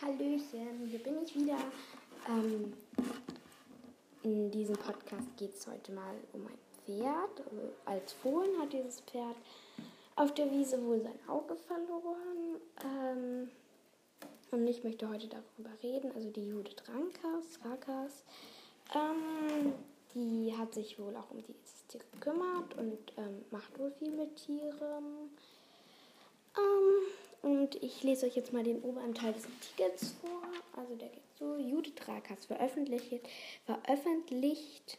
Hallöchen, hier bin ich wieder. Ähm, in diesem Podcast geht es heute mal um ein Pferd. Als Fohlen hat dieses Pferd auf der Wiese wohl sein Auge verloren. Ähm, und ich möchte heute darüber reden. Also die Judith Rankas, Rakas, ähm, die hat sich wohl auch um dieses Tier gekümmert und ähm, macht wohl viel mit Tieren. Ähm, und ich lese euch jetzt mal den oberen Teil des Artikels vor. Also der geht so. Judith Rakas veröffentlicht, veröffentlicht,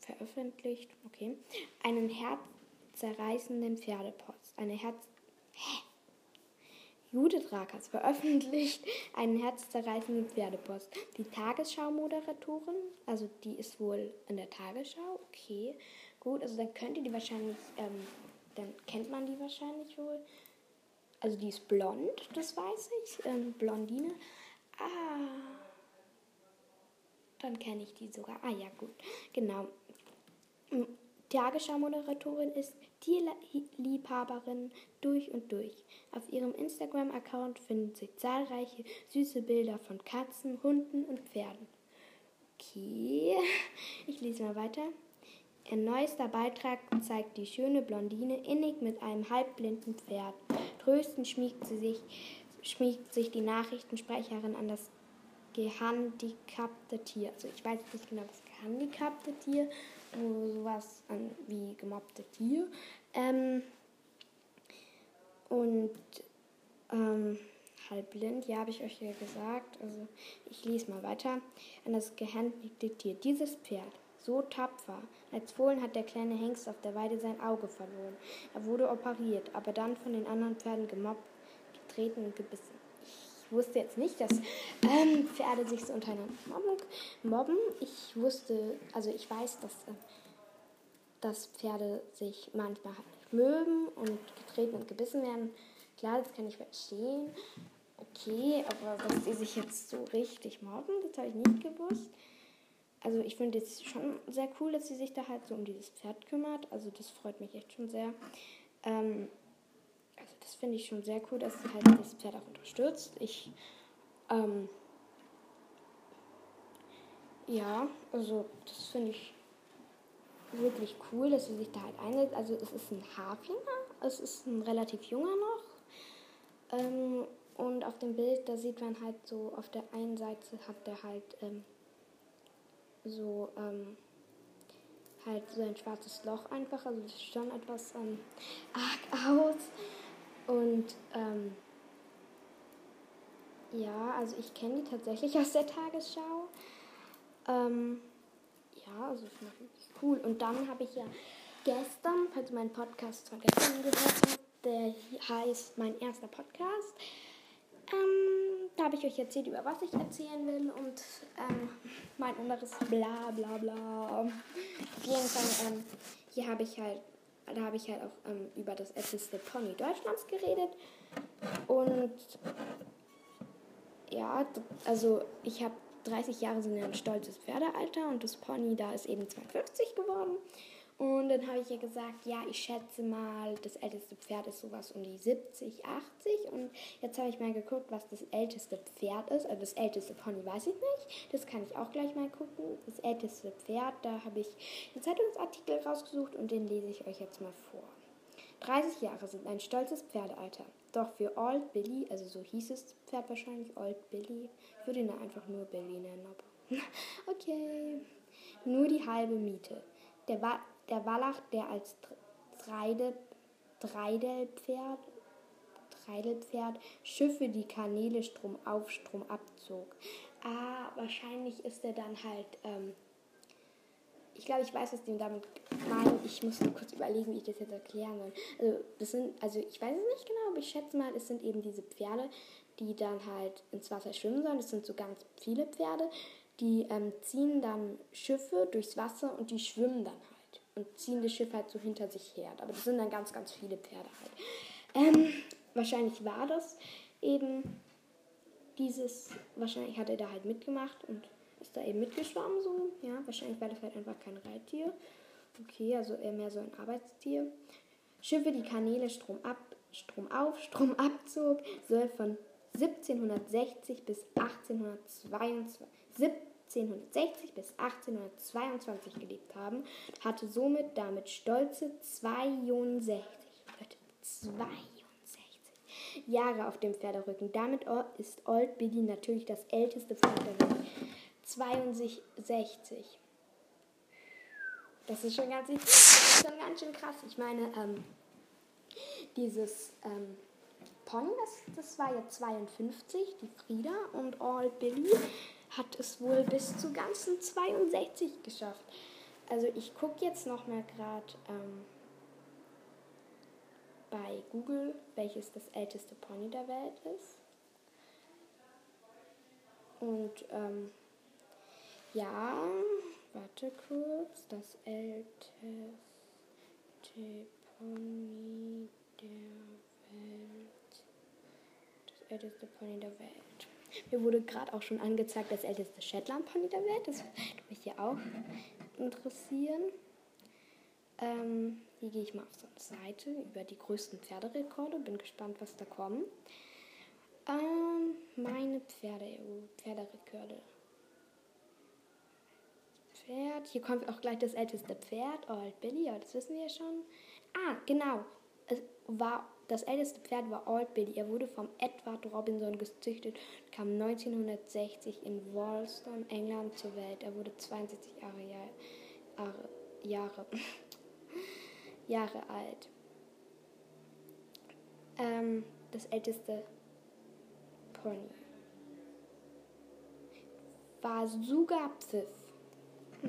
veröffentlicht, okay, einen herzzerreißenden Pferdepost. Eine Herz... Hä? Judith Rakas veröffentlicht einen herzzerreißenden Pferdepost. Die Tagesschau-Moderatorin, also die ist wohl in der Tagesschau, okay, gut, also dann könnt ihr die wahrscheinlich, ähm, dann kennt man die wahrscheinlich wohl. Also die ist blond, das weiß ich. Ähm, Blondine. Ah. Dann kenne ich die sogar. Ah ja, gut. Genau. Tagesschau-Moderatorin ist Tierliebhaberin durch und durch. Auf ihrem Instagram-Account finden sich zahlreiche süße Bilder von Katzen, Hunden und Pferden. Okay, ich lese mal weiter. Ihr neuester Beitrag zeigt die schöne Blondine innig mit einem halbblinden Pferd. Tröstend schmiegt, sie sich, schmiegt sich die Nachrichtensprecherin an das gehandicapte Tier. Also ich weiß nicht genau, das gehandicapte Tier, sowas an wie gemobbte Tier. Ähm, und ähm, halbblind, ja, habe ich euch ja gesagt. Also ich lese mal weiter. An das gehandicapte Tier. Dieses Pferd so tapfer. Als Fohlen hat der kleine Hengst auf der Weide sein Auge verloren. Er wurde operiert, aber dann von den anderen Pferden gemobbt, getreten und gebissen. Ich wusste jetzt nicht, dass ähm, Pferde sich so untereinander mobben. Ich wusste, also ich weiß, dass, äh, dass Pferde sich manchmal halt mögen und getreten und gebissen werden. Klar, das kann ich verstehen. Okay, aber dass die sich jetzt so richtig mobben, das habe ich nicht gewusst also ich finde es schon sehr cool, dass sie sich da halt so um dieses Pferd kümmert. Also das freut mich echt schon sehr. Ähm, also das finde ich schon sehr cool, dass sie halt das Pferd auch unterstützt. Ich, ähm, ja, also das finde ich wirklich cool, dass sie sich da halt einsetzt. Also es ist ein Haflinger, es ist ein relativ junger noch. Ähm, und auf dem Bild, da sieht man halt so, auf der einen Seite hat der halt ähm, so ähm, halt so ein schwarzes Loch einfach. Also das schon etwas ähm, arg aus. Und ähm, ja, also ich kenne die tatsächlich aus der Tagesschau. Ähm, ja, also ich mache cool. Und dann habe ich ja gestern, falls ihr meinen Podcast von gestern gehört habt, der heißt mein erster Podcast. Ähm, da habe ich euch erzählt, über was ich erzählen will und ähm, mein anderes bla bla bla. Auf jeden Fall, ähm, hier habe ich halt, da habe ich halt auch ähm, über das älteste Pony Deutschlands geredet. Und ja, also ich habe 30 Jahre sind ein stolzes Pferdealter und das Pony da ist eben 52 geworden. Und dann habe ich ihr gesagt, ja, ich schätze mal, das älteste Pferd ist sowas um die 70, 80. Und jetzt habe ich mal geguckt, was das älteste Pferd ist. Also das älteste Pony weiß ich nicht. Das kann ich auch gleich mal gucken. Das älteste Pferd, da habe ich einen Zeitungsartikel rausgesucht und den lese ich euch jetzt mal vor. 30 Jahre sind ein stolzes Pferdealter. Doch für Old Billy, also so hieß es Pferd wahrscheinlich, Old Billy, ich würde ihn einfach nur Billy nennen. Okay. Nur die halbe Miete. Der war der Wallach, der als Treide, Treidelpferd, Treidelpferd Schiffe die Kanäle Strom auf, Strom abzog. Ah, wahrscheinlich ist er dann halt, ähm, ich glaube, ich weiß, was die damit meinen. Ich muss nur kurz überlegen, wie ich das jetzt erklären soll. Also, das sind, also ich weiß es nicht genau, aber ich schätze mal, es sind eben diese Pferde, die dann halt ins Wasser schwimmen sollen. Das sind so ganz viele Pferde. Die ähm, ziehen dann Schiffe durchs Wasser und die schwimmen dann halt und ziehen das Schiff halt so hinter sich her. Aber das sind dann ganz, ganz viele Pferde halt. Ähm, wahrscheinlich war das eben dieses, wahrscheinlich hat er da halt mitgemacht und ist da eben mitgeschwommen so. Ja, wahrscheinlich war das halt einfach kein Reittier. Okay, also eher mehr so ein Arbeitstier. Schiffe, die Kanäle Strom ab, Strom auf, Strom abzog, soll von 1760 bis 1822, 1760 bis 1822 gelebt haben, hatte somit damit stolze 62, 62 Jahre auf dem Pferderücken. Damit ist Old Billy natürlich das älteste Pferd der Welt. 62. Das ist schon ganz, ist schon ganz schön krass. Ich meine, ähm, dieses ähm, Pony, das, das war ja 52, die Frieda, und Old Billy hat es wohl bis zu ganzen 62 geschafft. Also ich gucke jetzt noch mal gerade ähm, bei Google, welches das älteste Pony der Welt ist. Und ähm, ja, warte kurz, das älteste Pony der Welt. Das älteste Pony der Welt. Mir wurde gerade auch schon angezeigt, das älteste Shetland-Pony der Welt. Das würde mich hier auch interessieren. Ähm, hier gehe ich mal auf so eine Seite über die größten Pferderekorde. Bin gespannt, was da kommt. Ähm, meine Pferde, Pferderekorde. Pferd. Hier kommt auch gleich das älteste Pferd, Old Billy, aber das wissen wir ja schon. Ah, genau. Es war das älteste Pferd war Old Billy. Er wurde vom Edward Robinson gezüchtet und kam 1960 in Walston, England, zur Welt. Er wurde 62 Jahre, Jahre, Jahre, Jahre alt. Ähm, das älteste Pony war Sugapfiff.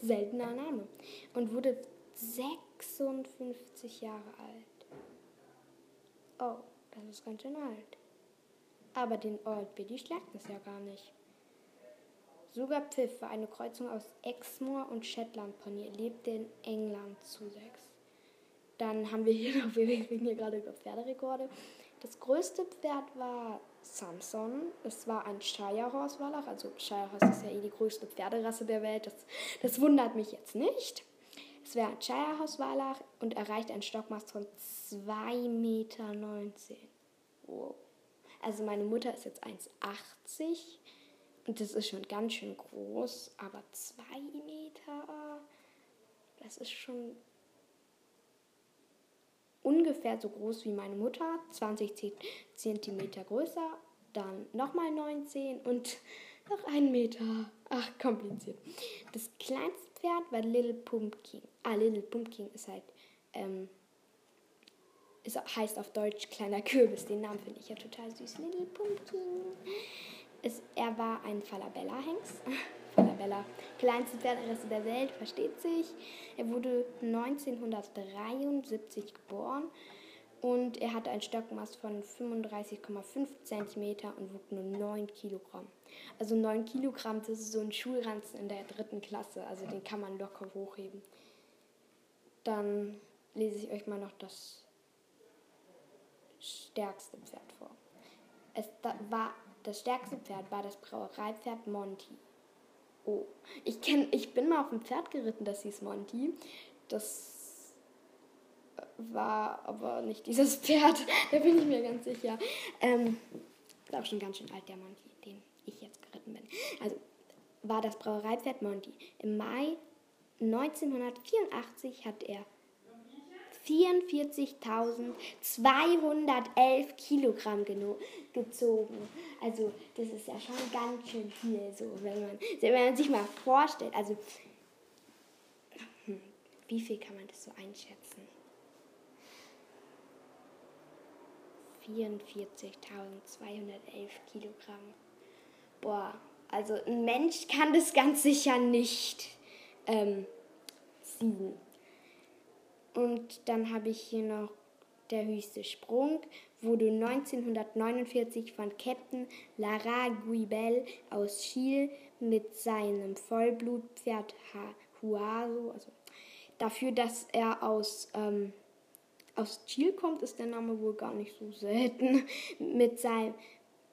Seltener Name. Und wurde 56 Jahre alt. Oh, das ist ganz schön alt. Aber den Old Billy schlägt es ja gar nicht. Sogar Pfiff war eine Kreuzung aus Exmoor und Shetland Pony. Lebte in England zu sechs. Dann haben wir hier noch, wir reden hier gerade über Pferderekorde. Das größte Pferd war Samson. Es war ein Shire Horse Wallach. Also Shire Horse ist ja eh die größte Pferderasse der Welt. Das, das wundert mich jetzt nicht. Es wäre ein Shire Horse Wallach und erreicht ein Stockmaß von 2,19 Meter. Wow. Also meine Mutter ist jetzt 1,80 und das ist schon ganz schön groß, aber 2 Meter, das ist schon ungefähr so groß wie meine Mutter, 20 Zentimeter größer, dann nochmal 19 und noch 1 Meter. Ach, kompliziert. Das kleinste Pferd war Little Pumpkin. Ah, Little Pumpkin ist halt ähm, es heißt auf Deutsch kleiner Kürbis. Den Namen finde ich ja total süß. Little Pumpkin. Es, er war ein Falabella-Hengst. Falabella, kleinste Pferderasse der Welt, versteht sich. Er wurde 1973 geboren und er hatte ein Stockmaß von 35,5 cm und wog nur 9 Kilogramm. Also 9 Kilogramm, das ist so ein Schulranzen in der dritten Klasse. Also den kann man locker hochheben. Dann lese ich euch mal noch das stärkste Pferd vor. Es war, das stärkste Pferd war das Brauereipferd Monty. Oh, ich, kenn, ich bin mal auf ein Pferd geritten, das hieß Monty. Das war aber nicht dieses Pferd, da bin ich mir ganz sicher. Ähm, ist auch schon ganz schön alt, der Monty, den ich jetzt geritten bin. Also war das Brauereipferd Monty. Im Mai 1984 hat er 44.211 Kilogramm gezogen. Also das ist ja schon ganz schön viel, so wenn man, wenn man sich mal vorstellt. Also hm, wie viel kann man das so einschätzen? 44.211 Kilogramm. Boah, also ein Mensch kann das ganz sicher nicht ähm, ziehen. Und dann habe ich hier noch der höchste Sprung, wurde 1949 von Captain Lara Guibel aus Chile mit seinem Vollblutpferd Huaso, also dafür, dass er aus, ähm, aus Chile kommt, ist der Name wohl gar nicht so selten, mit seinem,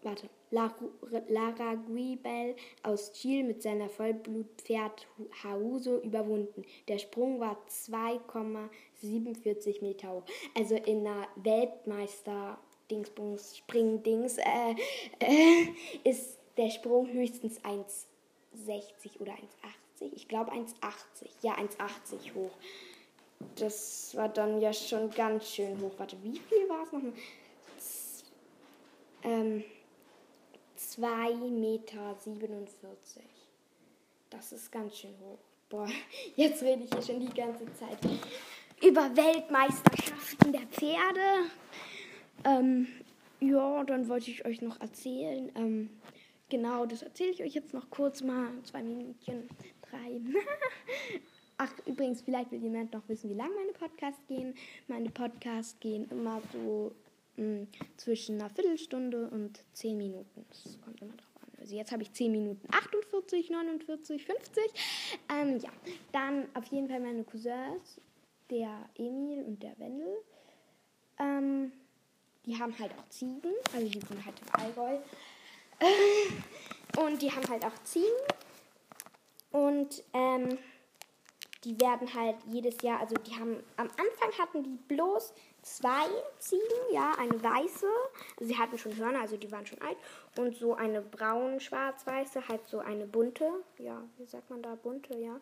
warte, Lara Guibel aus Chile mit seiner Vollblutpferd Hauso überwunden. Der Sprung war 2,47 Meter hoch. Also in einer Weltmeister Dingsbums, Springdings, äh, äh, ist der Sprung höchstens 1,60 oder 1,80. Ich glaube 1,80. Ja, 1,80 hoch. Das war dann ja schon ganz schön hoch. Warte, wie viel war es nochmal? Ähm, 2,47 Meter. Das ist ganz schön hoch. Boah, jetzt rede ich hier schon die ganze Zeit über Weltmeisterschaften der Pferde. Ähm, ja, dann wollte ich euch noch erzählen. Ähm, genau, das erzähle ich euch jetzt noch kurz mal. Zwei Minuten, drei. Ach, übrigens, vielleicht will jemand noch wissen, wie lange meine Podcasts gehen. Meine Podcasts gehen immer so mh, hm, zwischen einer Viertelstunde und zehn Minuten. Das kommt immer drauf an. Also jetzt habe ich 10 Minuten 48, 49, 50. Ähm, ja, dann auf jeden Fall meine Cousins, der Emil und der Wendel. Ähm, die haben halt auch Ziegen, also die sind halt im Allgäu. und die haben halt auch Ziegen. Und ähm, die werden halt jedes Jahr, also die haben, am Anfang hatten die bloß zwei Ziegen, ja, eine weiße, sie hatten schon Hörner, also die waren schon alt, und so eine braun-schwarz-weiße, halt so eine bunte, ja, wie sagt man da, bunte, ja.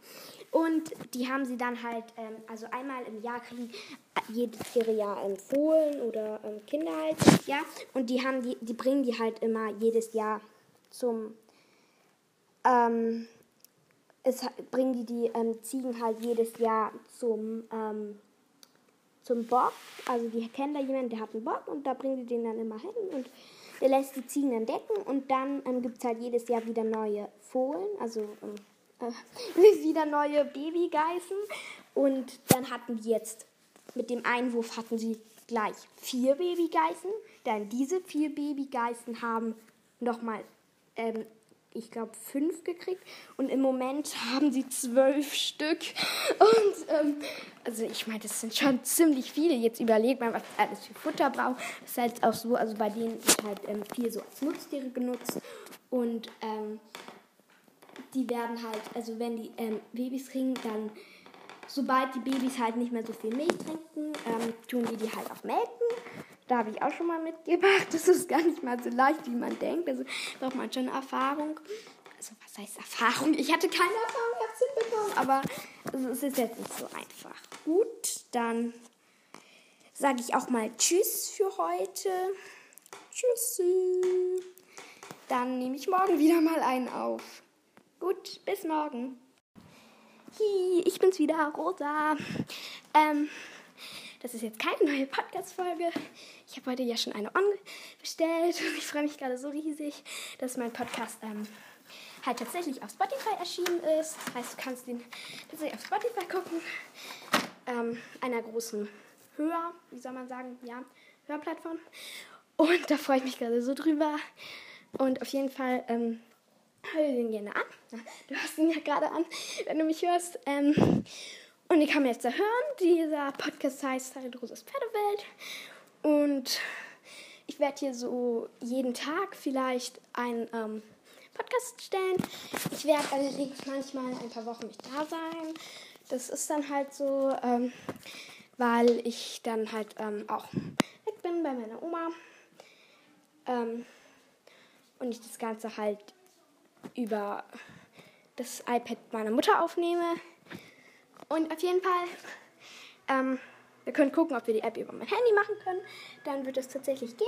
Und die haben sie dann halt, ähm, also einmal im Jahr kriegen jedes ihre Jahr ähm, Fohlen oder ähm, Kinder halt, ja, und die haben die, die bringen die halt immer jedes Jahr zum, ähm, es bringen die die ähm, Ziegen halt jedes Jahr zum ähm, zum Bock. Also die kennen da jemanden, der hat einen Bock und da bringen die den dann immer hin und der lässt die Ziegen dann decken und dann ähm, gibt es halt jedes Jahr wieder neue Fohlen, also ähm, äh, wieder neue Babygeißen und dann hatten die jetzt mit dem Einwurf hatten sie gleich vier Babygeißen. Dann diese vier Babygeißen haben nochmal ähm, ich glaube, fünf gekriegt. Und im Moment haben sie zwölf Stück. Und, ähm, also ich meine, das sind schon ziemlich viele. Jetzt überlegt man, was alles für Futter braucht. Das ist halt auch so, also bei denen ist halt ähm, viel so als Nutztiere genutzt. Und ähm, die werden halt, also wenn die ähm, Babys kriegen, dann sobald die Babys halt nicht mehr so viel Milch trinken, ähm, tun die die halt auch melken. Da habe ich auch schon mal mitgebracht. Das ist gar nicht mal so leicht, wie man denkt. Also braucht man schon Erfahrung. Also was heißt Erfahrung? Ich hatte keine Erfahrung, ich habe es hinbekommen. Aber also, es ist jetzt nicht so einfach. Gut, dann sage ich auch mal Tschüss für heute. Tschüssi. Dann nehme ich morgen wieder mal einen auf. Gut, bis morgen. Hi, ich bin's wieder, Rosa. Ähm, das ist jetzt keine neue Podcast-Folge. Ich habe heute ja schon eine on bestellt und ich freue mich gerade so riesig, dass mein Podcast ähm, halt tatsächlich auf Spotify erschienen ist. Das heißt, du kannst den tatsächlich auf Spotify gucken. Ähm, einer großen Hör, wie soll man sagen, ja, Hörplattform. Und da freue ich mich gerade so drüber. Und auf jeden Fall ähm, hör dir den gerne an. Du hörst ihn ja gerade an, wenn du mich hörst. Ähm, und ich kann mir jetzt da hören. Dieser Podcast heißt halt Roses Pferdewelt. Und ich werde hier so jeden Tag vielleicht einen ähm, Podcast stellen. Ich werde allerdings manchmal ein paar Wochen nicht da sein. Das ist dann halt so, ähm, weil ich dann halt ähm, auch weg bin bei meiner Oma. Ähm, und ich das Ganze halt über das iPad meiner Mutter aufnehme. Und auf jeden Fall, ähm, wir können gucken, ob wir die App über mein Handy machen können. Dann wird es tatsächlich gehen.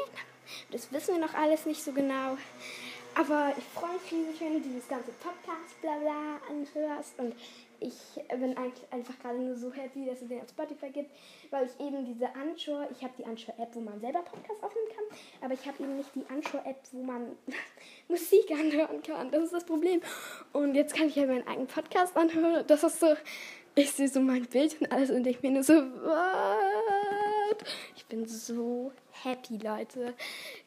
Das wissen wir noch alles nicht so genau. Aber ich freue mich riesig, wenn du dieses ganze Podcast bla bla anhörst. Und ich bin eigentlich einfach gerade nur so happy, dass es den auf Spotify gibt, weil ich eben diese Anschau, ich habe die Anschau-App, wo man selber Podcast aufnehmen kann, aber ich habe eben nicht die Anschau-App, wo man Musik anhören kann. Das ist das Problem. Und jetzt kann ich ja meinen eigenen Podcast anhören. Das ist so ich sehe so mein Bild und alles und denke mir nur so, what? Ich bin so happy, Leute.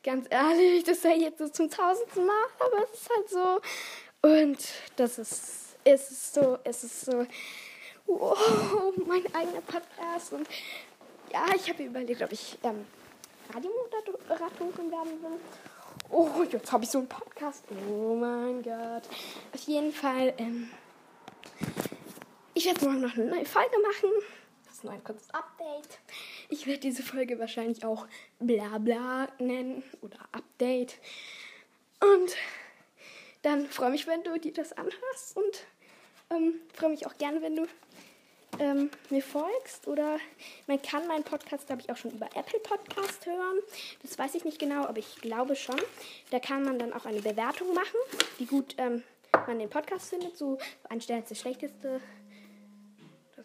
Ganz ehrlich, das sei jetzt so zum tausendsten Mal, aber es ist halt so. Und das ist, es ist so, es ist so, wow, mein eigener Podcast. Und ja, ich habe überlegt, ob ich ähm, Radiomoderatorin werden will. Oh, jetzt habe ich so einen Podcast. Oh mein Gott. Auf jeden Fall, ähm, ich werde morgen noch eine neue Folge machen. Das ist nur ein kurzes Update. Ich werde diese Folge wahrscheinlich auch bla bla nennen oder Update. Und dann freue mich, wenn du dir das anhörst und ähm, freue mich auch gerne, wenn du ähm, mir folgst. Oder man kann meinen Podcast, glaube ich, auch schon über Apple Podcast hören. Das weiß ich nicht genau, aber ich glaube schon. Da kann man dann auch eine Bewertung machen, wie gut ähm, man den Podcast findet. So ein Stern ist das schlechteste.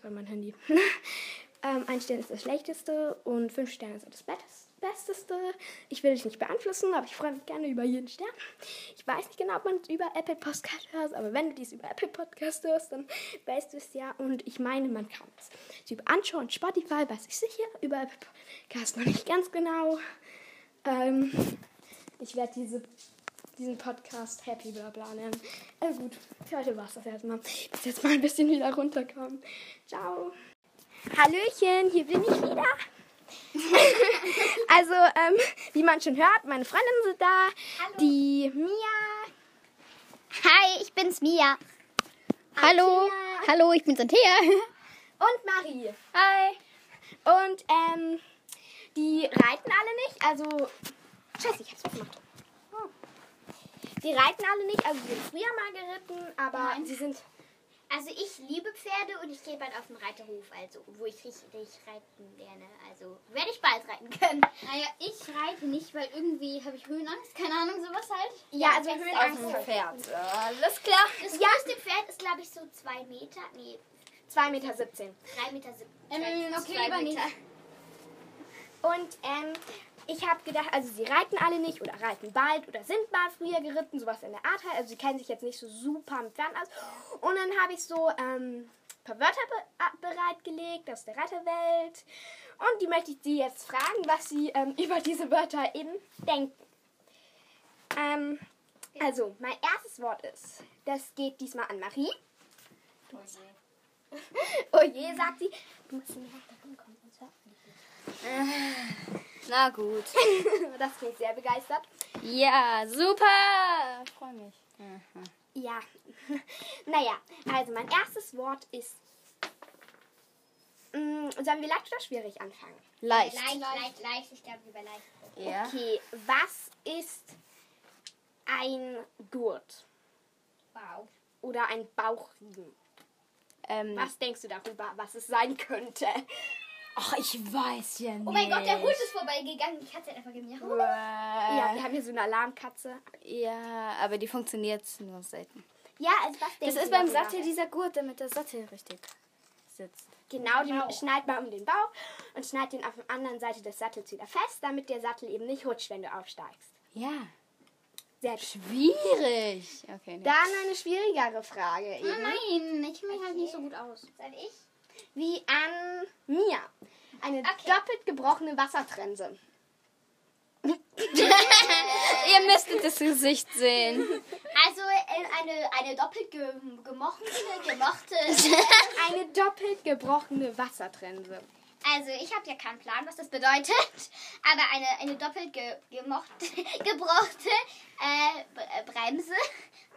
War mein Handy. ähm, ein Stern ist das schlechteste und fünf Sterne ist das Beste. Besteste. Ich will dich nicht beeinflussen, aber ich freue mich gerne über jeden Stern. Ich weiß nicht genau, ob man es über Apple Podcast hört, aber wenn du dies über Apple Podcast hörst, dann weißt du es ja. Und ich meine, man kann es über Anschau und Spotify, weiß ich sicher, über Apple Podcast noch nicht ganz genau. Ähm, ich werde diese, diesen Podcast Happy Blabla nennen. Also gut, für heute war es das erstmal. Bis jetzt mal ein bisschen wieder runterkommen. Ciao. Hallöchen, hier bin ich wieder. also, ähm, wie man schon hört, meine Freundinnen sind da. Hallo. Die Mia. Hi, ich bin's Mia. Hallo. Antea. Hallo, ich bin's Antea. Und Marie. Hi. Und, ähm, die reiten alle nicht. Also, scheiße, ich hab's weggemacht. Die reiten alle nicht. Also, sie sind früher mal geritten, aber Nein. sie sind. Also ich liebe Pferde und ich gehe bald auf den Reiterhof, also wo ich richtig reiten lerne. Also werde ich bald reiten können. Naja, ich reite nicht, weil irgendwie habe ich Höhenangst. Keine Ahnung, sowas halt. Ja, also das ist Höhenangst. auch so. Pferd. Alles klar. Das größte Pferd ist, glaube ich, so zwei Meter. Nee, 2,17 Meter. 17. drei Meter. sieb- Ähm, okay, lieber nicht. Und ähm, ich habe gedacht, also sie reiten alle nicht oder reiten bald oder sind mal früher geritten, sowas in der Art halt. Also sie kennen sich jetzt nicht so super mit Pferden aus. Und dann habe ich so ähm, ein paar Wörter be bereitgelegt aus der Reiterwelt. Und die möchte ich Sie jetzt fragen, was Sie ähm, über diese Wörter eben denken. Ähm, also, mein erstes Wort ist, das geht diesmal an Marie. Oh je, sagt sie. Du musst näher rankommen, sonst hört man dich nicht. Na gut. Das klingt sehr begeistert. Ja, super. Ich freue mich. Ja. naja, also mein erstes Wort ist. Mm, sollen wir leicht oder schwierig anfangen? Leicht. Leicht, leicht, leicht. Ich glaube lieber leicht. Ja. Okay, was ist ein Gurt Wow. oder ein Bauchriemen? Ähm, Was denkst du darüber, was es sein könnte? Ach, ich weiß ja nicht. Oh mein Gott, der Hund ist vorbeigegangen. Die Katze hat einfach gemacht. Ja, wir haben hier so eine Alarmkatze. ja, aber die funktioniert nur selten. Ja, also was Das denkst ist du beim? Sattel dieser Gurt, damit der Sattel richtig sitzt. Genau, den Bauch. schnallt man um den Bauch und schnallt den auf der anderen Seite des Sattels wieder fest, damit der Sattel eben nicht rutscht, wenn du aufsteigst. Ja. Sehr. Schwierig. Okay. Nee. Dann eine schwierigere Frage eben. Nein, ich kenne mich halt nicht so gut aus. Soll ich? Wie an Mia. Eine Okay. doppelt gebrochene Wassertrense. Ihr müsstet das Gesicht sehen. Also äh, eine, eine doppelt ge gemochte, gemochte. Eine doppelt gebrochene Wassertrense. Also ich habe ja keinen Plan, was das bedeutet. Aber eine, eine doppelt ge gemochte, gebrochte äh, äh, Bremse.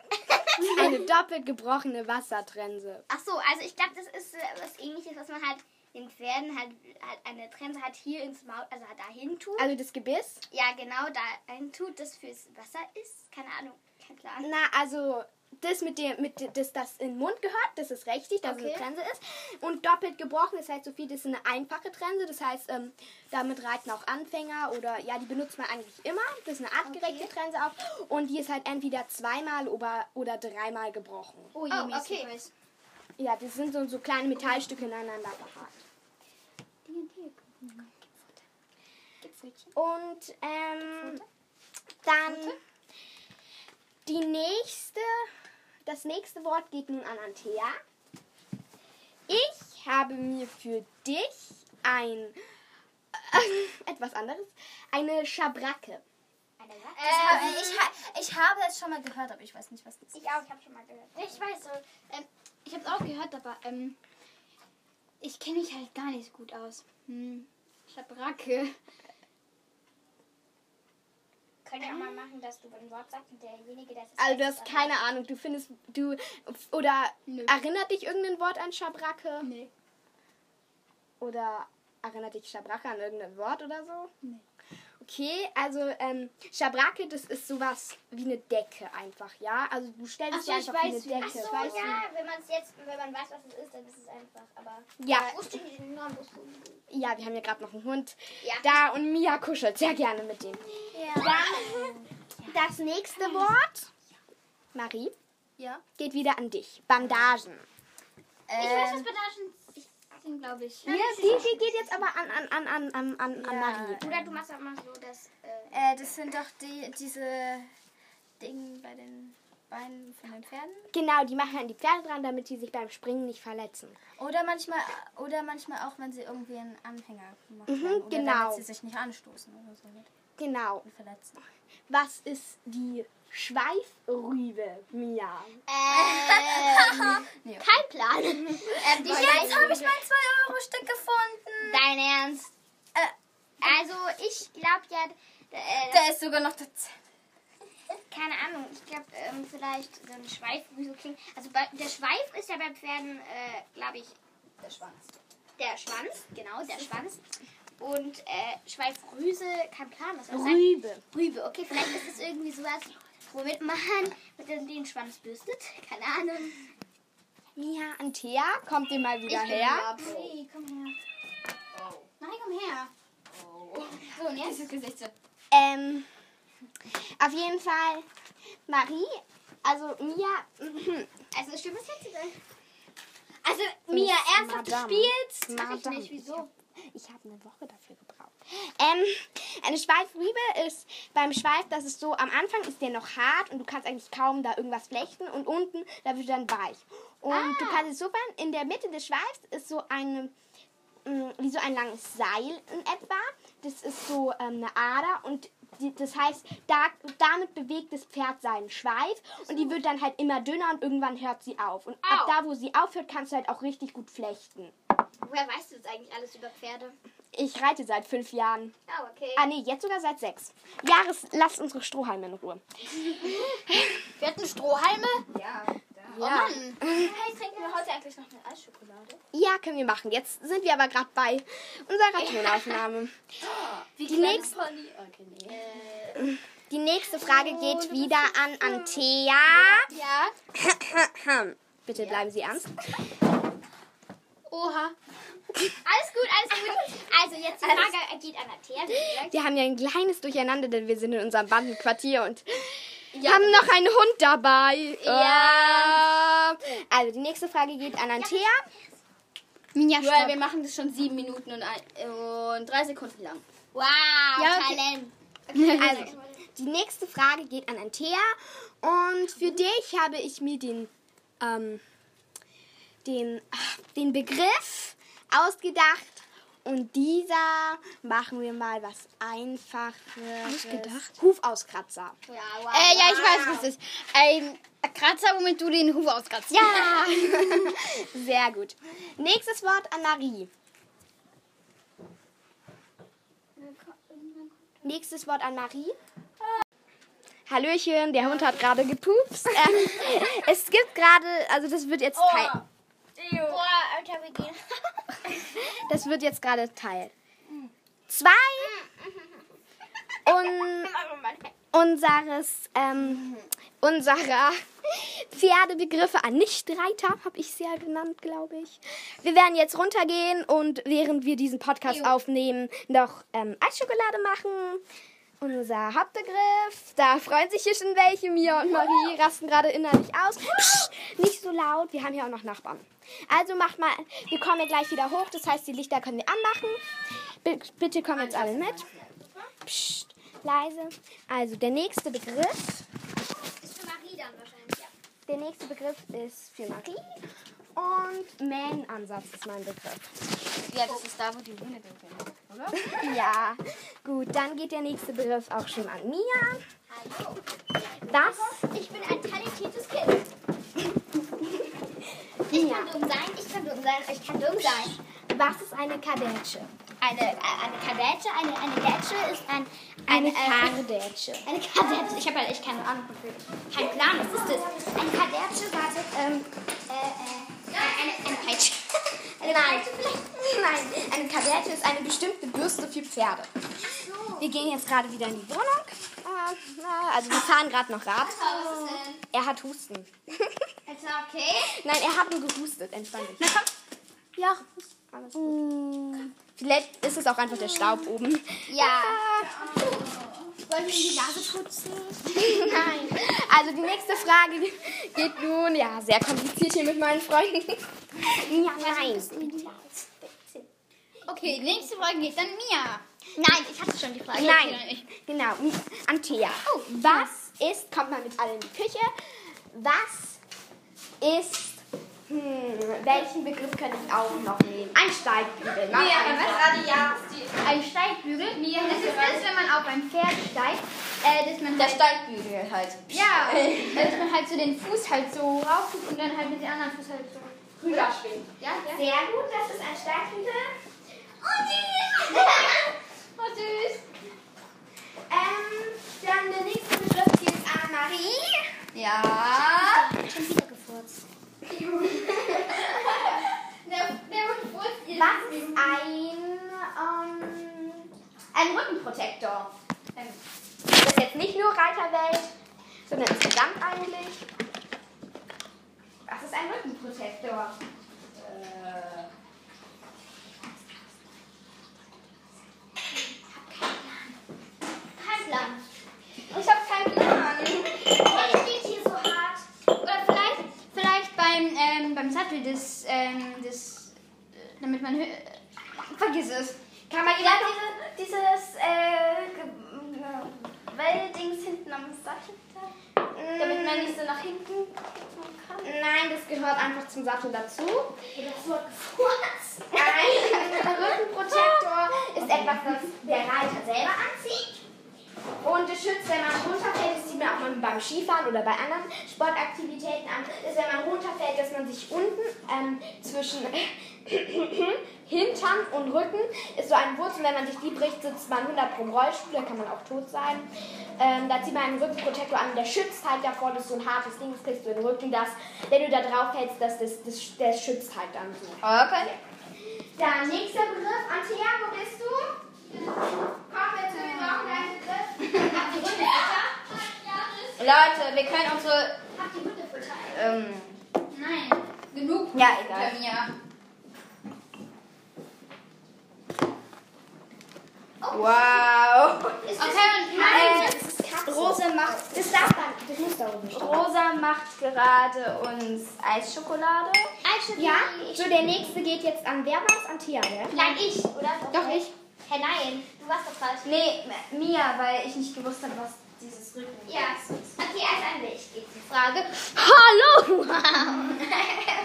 Eine doppelt gebrochene Wassertrense. Ach so, also ich glaube, das ist äh, was ähnliches, was man halt den Pferden halt, halt eine Trense halt hier ins Maul, also halt dahin tut. Also das Gebiss. ja, genau, da tut, das fürs Wasser ist. Keine Ahnung, kein Plan. Na, also das mit dem, mit dem- das, das in den Mund gehört, das ist richtig, dass es Okay. eine Trense ist. Und doppelt gebrochen, das heißt so viel, das ist eine einfache Trense. Das heißt, ähm, damit reiten auch Anfänger oder ja, die benutzt man eigentlich immer. Das ist eine artgerechte Okay. Trense auch. Und die ist halt entweder zweimal oder, oder dreimal gebrochen. Oh, je, okay. Ja, das sind so, so kleine Metallstücke ineinander verhakt. Und ähm, dann die nächste, das nächste Wort geht nun an Antea. Ich habe mir für dich ein äh, etwas anderes, eine Schabracke. Eine was? Äh, ich, ha ich habe es schon mal gehört, aber ich weiß nicht, was das ist. ich auch, ich habe schon mal gehört. Ich weiß so. Ähm, ich habe es auch gehört, aber ähm, ich kenne mich halt gar nicht so gut aus. Hm. Schabracke. Können wir auch mal machen, dass du ein Wort sagst und derjenige, der es Also du hast keine Ahnung, du findest, du, oder Nö. erinnert dich irgendein Wort an Schabracke? Nee. Oder erinnert dich Schabracke an irgendein Wort oder so? Nee. Okay, also ähm, Schabracke, das ist sowas wie eine Decke einfach, ja? Also du stellst so, dir einfach wie weiß, eine wie- Decke. Ach so, ja, wenn man es jetzt, wenn man weiß, was es ist, dann ist es einfach. Aber Ja. Die? Ja, wir haben ja gerade noch einen Hund Ja. da und Mia kuschelt sehr gerne mit dem. Ja. Dann das nächste Wort, Marie, Ja. geht wieder an dich. Bandagen. Ich weiß, was Bandagen sind, glaube ich. Ja, die, die geht jetzt aber an, an, an, an, an, an, an Ja. Marie. Oder du machst auch mal so das. Äh, Äh, das sind doch die, diese Dinge bei den Beinen von den Pferden. Genau, die machen an die Pferde dran, damit die sich beim Springen nicht verletzen. Oder manchmal, oder manchmal auch, wenn sie irgendwie einen Anhänger machen. Mhm, oder genau. damit sie sich nicht anstoßen oder so Genau. und verletzen. Was ist die Schweifrübe, Mia? äh, kein Plan. ähm, die Jetzt habe ich mein 2-Euro-Stück gefunden. Dein Ernst? Äh, Also, ich glaube ja. Äh, da ist sogar noch das. keine Ahnung, ich glaube, ähm, vielleicht so ein Schweif, wie so klingt. Also, bei, der Schweif ist ja bei Pferden, äh, glaube ich, Der Schwanz. der Schwanz. Genau, der Schwanz. Und äh, Schweifrüse, kein Plan, was soll das sein? Rübe. Rübe, okay, vielleicht ist es irgendwie sowas, womit man mit den Schwanz bürstet. Keine Ahnung. Mia, Antea, kommt ihr mal wieder Ich bin her? Hey, komm her. Nein, komm her. So, und jetzt das Gesicht so. Ähm, auf jeden Fall, Marie, also Mia, mhm. Also, stimmt das jetzt? Also, Mia, Ist ernsthaft, du Madame. spielst? Mach ich Madame. nicht, wieso? Ich habe eine Woche dafür gebraucht. Ähm, eine Schweifrübe ist beim Schweif, das ist so, am Anfang ist der noch hart und du kannst eigentlich kaum da irgendwas flechten und unten, da wird dann weich. Und du kannst es so machen, in der Mitte des Schweifs ist so eine, mh, wie so ein langes Seil in etwa. Das ist so ähm, eine Ader und die, das heißt, da, damit bewegt das Pferd seinen Schweif und die wird dann halt immer dünner und irgendwann hört sie auf. Und ab Au. da, wo sie aufhört, kannst du halt auch richtig gut flechten. Woher weißt du jetzt eigentlich alles über Pferde? Ich reite seit fünf Jahren. Ah, okay. Ah nee, jetzt sogar seit sechs. Jahres, lasst unsere Strohhalme in Ruhe. Wir hatten Strohhalme. Ja. Oh Mann. Hey, trinken wir heute eigentlich noch eine Eisschokolade? Ja, können wir machen. Jetzt sind wir aber gerade bei unserer Tonaufnahme. Wie Die nächste- Polly. Okay, nee. Die nächste Frage geht wieder an Antea. Ja. Bitte bleiben Sie ernst. Oha. Alles gut, alles gut. Also, jetzt die Frage geht an Athea. Wir haben ja ein kleines Durcheinander, denn wir sind in unserem Bandenquartier und haben noch einen Hund dabei. Ja. Also die nächste Frage geht an Antea. Minja, Joel, wir machen das schon sieben Minuten und, ein, und drei Sekunden lang. Wow, Ja, okay. Talent. Also, die nächste Frage geht an Antea. Und für dich habe ich mir den, ähm, den, den Begriff ausgedacht. Und dieser machen wir mal was Einfaches. Ausgedacht? Hufauskratzer. Ja, wow. Äh, ja, ich weiß, was das ist. Ein Kratzer, womit du den Huf auskratzt. Ja! Sehr gut. Nächstes Wort an Marie. Nächstes Wort an Marie. Hallöchen, der Hund hat gerade gepupst. Ähm, es gibt gerade, also das wird jetzt Boah, Alter, wir gehen. Das wird jetzt gerade Teil. Zwei un, unseres, ähm, unserer Pferdebegriffe an Nichtreiter, habe ich sie ja genannt, glaube ich. Wir werden jetzt runtergehen und während wir diesen Podcast aufnehmen, noch ähm, Eisschokolade machen. Unser Hauptbegriff, da freuen sich hier schon welche. Mia und Marie rasten gerade innerlich aus. Psst, nicht so laut, wir haben hier auch noch Nachbarn. Also macht mal, wir kommen ja gleich wieder hoch, das heißt, die Lichter können wir anmachen. Bitte kommen jetzt alle mit. Psst, leise. Also der nächste Begriff, Ist für Marie dann wahrscheinlich, ja. der nächste Begriff ist für Marie und Mähenansatz ist mein Begriff. Ja, das ist da, wo die Hühner sind, oder? Ja, gut, dann geht der nächste Begriff auch schon an Mia. Hallo. Das Ich bin ein talentiertes Kind. Ich kann dumm sein, ich kann dumm sein, ich kann dumm sein. Was ist eine Kadetsche? Eine, äh, eine Kadetsche, eine, eine Detsche ist ein... Eine äh, Kardetsche. Eine Kadetsche. Ich habe ja echt keine Ahnung dafür. Kein Plan, was ist das? Eine Kadetsche, warte, ähm, äh, äh, eine, eine Peitsche. Eine Nein, nein. Eine Kadette ist eine bestimmte Bürste für Pferde. Wir gehen jetzt gerade wieder in die Wohnung. Na, Also wir fahren gerade noch Rad. Er hat Husten. Ist er okay? Nein, er hat nur gehustet. Entspann dich. Na komm. Ja, alles gut. Vielleicht ist es auch einfach der Staub oben. Ja. Wollen wir die Nase putzen? Nein. Also die nächste Frage geht nun, ja, sehr kompliziert hier mit meinen Freunden. Ja, nein. Okay, die nächste Frage geht dann Mia. Nein, ich hatte schon die Frage. Nein, genau. Antea. Was ist, kommt mal mit alle in die Küche, was ist, hm, welchen Begriff könnte ich auch noch nehmen? Ein Steigbügel. Mach einfach. Ein Steigbügel. Mia, das ist das, wenn man auf ein Pferd steigt. Äh, dass man Der halt, Steigbügel halt. ja, dass man halt so den Fuß halt so rauf tut und dann halt mit dem anderen Fuß halt so. Rüber schwingt. Ja, ja. Sehr gut, das ist ein Steigbügel. Oh, süß. Ähm, dann der nächste Begriff geht an Marie. Ja. Schon wieder gefurzt. Was ist ein, ähm, ein Rückenprotektor? Ähm, Das ist jetzt nicht nur Reiterwelt, sondern insgesamt eigentlich. Was ist ein Rückenprotektor? Äh, Plan. ich habe keinen Plan. Was steht hier so hart? Oder vielleicht, vielleicht beim, ähm, beim Sattel des, ähm, des, äh, damit man, vergiss es. Kann man ja diese, dieses äh, Welldings hinten am Sattel da? Damit man nicht so nach hinten kann. Nein, das gehört einfach zum Sattel dazu. Ein Rückenprotektor ist etwas, das der Reiter selber anzieht. Und es schützt, wenn man runterfällt, das sieht man auch mal beim Skifahren oder bei anderen Sportaktivitäten an, ist, wenn man runterfällt, dass man sich unten ähm, zwischen Hintern und Rücken ist so ein Wurzel, wenn man sich die bricht, sitzt man 100 pro Rollstuhl, da kann man auch tot sein. Ähm, da zieht man einen Rückenprotektor an, der schützt halt davor, das ist so ein hartes Ding, das kriegst du in den Rücken, das, wenn du da drauf hältst, das, das, das, das schützt halt dann so. Okay. Dann nächster Begriff. Antea, wo bist du? Komm bitte, wir brauchen einen Begriff. Habt ihr Hundefutter? Leute, wir können unsere, Habt ihr Hundefutter? ähm, Nein. genug. Ja, egal. Für Mia. Wow. Ist Okay, das und Nein, äh, das ist Katze. Rosa macht, Das darf man, das muss da oben stehen. Rosa macht gerade uns Eisschokolade. Eisschokolade. Ja, so der nächste geht jetzt an, wer war's? Antea, ja? Nein, ich, oder? Doch, ich. Hä, nein. Du warst doch falsch. Nee, Mia, weil ich nicht gewusst habe, was dieses Rücken Ja. Okay, also an dich geht die Frage. Hallo!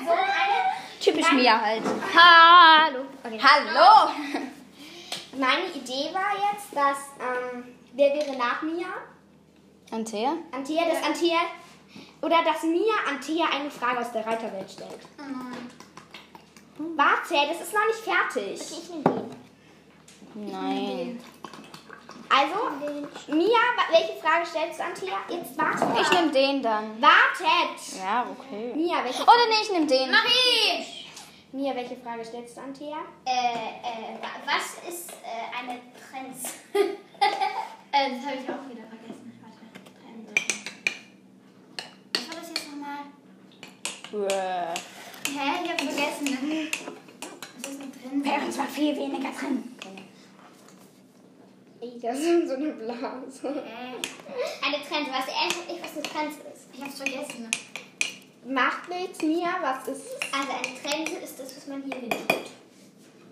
So eine. Typisch Mia halt. Hallo. Okay. Hallo! Meine Idee war jetzt, dass, ähm, wer wäre nach Mia? Antea? Antea, dass Antea, oder dass Mia Antea eine Frage aus der Reiterwelt stellt. Nein. Warte, das ist noch nicht fertig. Okay, ich nehme den. Nein. Also, Mia, welche Frage stellst du Antea? Jetzt warte. Ich nehme den dann. Wartet! Ja, okay. Mia, welche, Oder nee, ich nehme den. Marie! Mia, welche Frage stellst du Antea? Äh, äh, wa- was ist äh, eine Trends? Äh, das habe ich auch wieder vergessen. Warte. Was war das jetzt nochmal? Hä? Ich hab's vergessen. Was ist eine Trends? Bei uns war viel weniger drin. Ey, das ist so eine Blase. Äh, eine Trend. Weißt du nicht, was eine Trends ist? Ich hab's vergessen. Macht nichts, Mia, was ist es? Also eine Trend ist das, was man hier hin tut.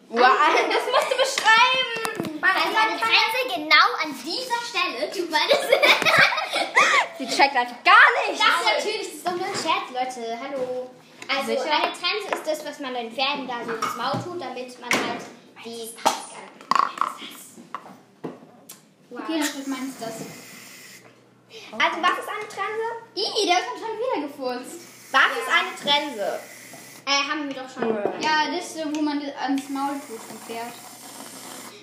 Wow, das musst du beschreiben. Also eine Trense genau an dieser Stelle tut man das. Sie checkt einfach gar nicht. Das natürlich, das ist doch nur ein Scherz, Leute. Hallo. Also Sicher? eine Trense ist das, was man den Pferden da so ins Maul tut, damit man halt die... Okay, was meinst du das? Also, was ist eine Trense? Ih, der ist schon wieder gefurzt. Was ist eine Trense? Äh, haben wir doch schon. Ja, das ist so, wo man das ans Maul tut vom Pferd.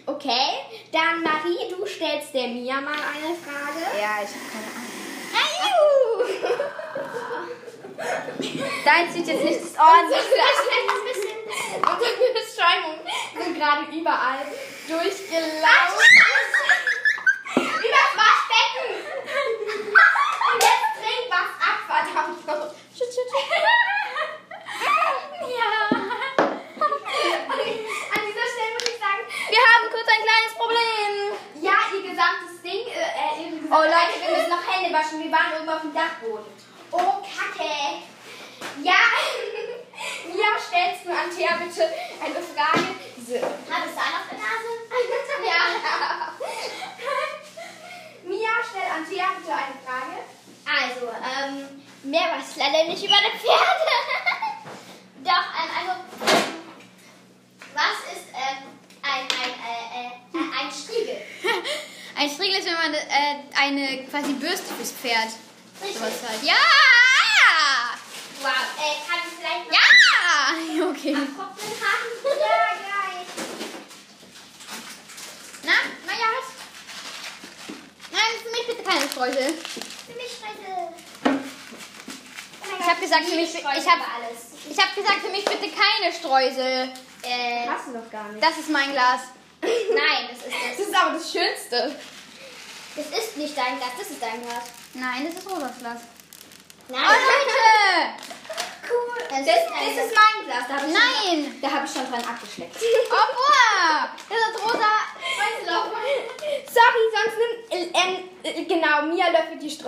Okay, dann Marie, du stellst der Mia mal eine Frage. Ja, ich hab keine Ahnung. Dein sieht jetzt nicht das ordentlich Ein bisschen, bisschen. Strömungen sind gerade überall durchgelaufen.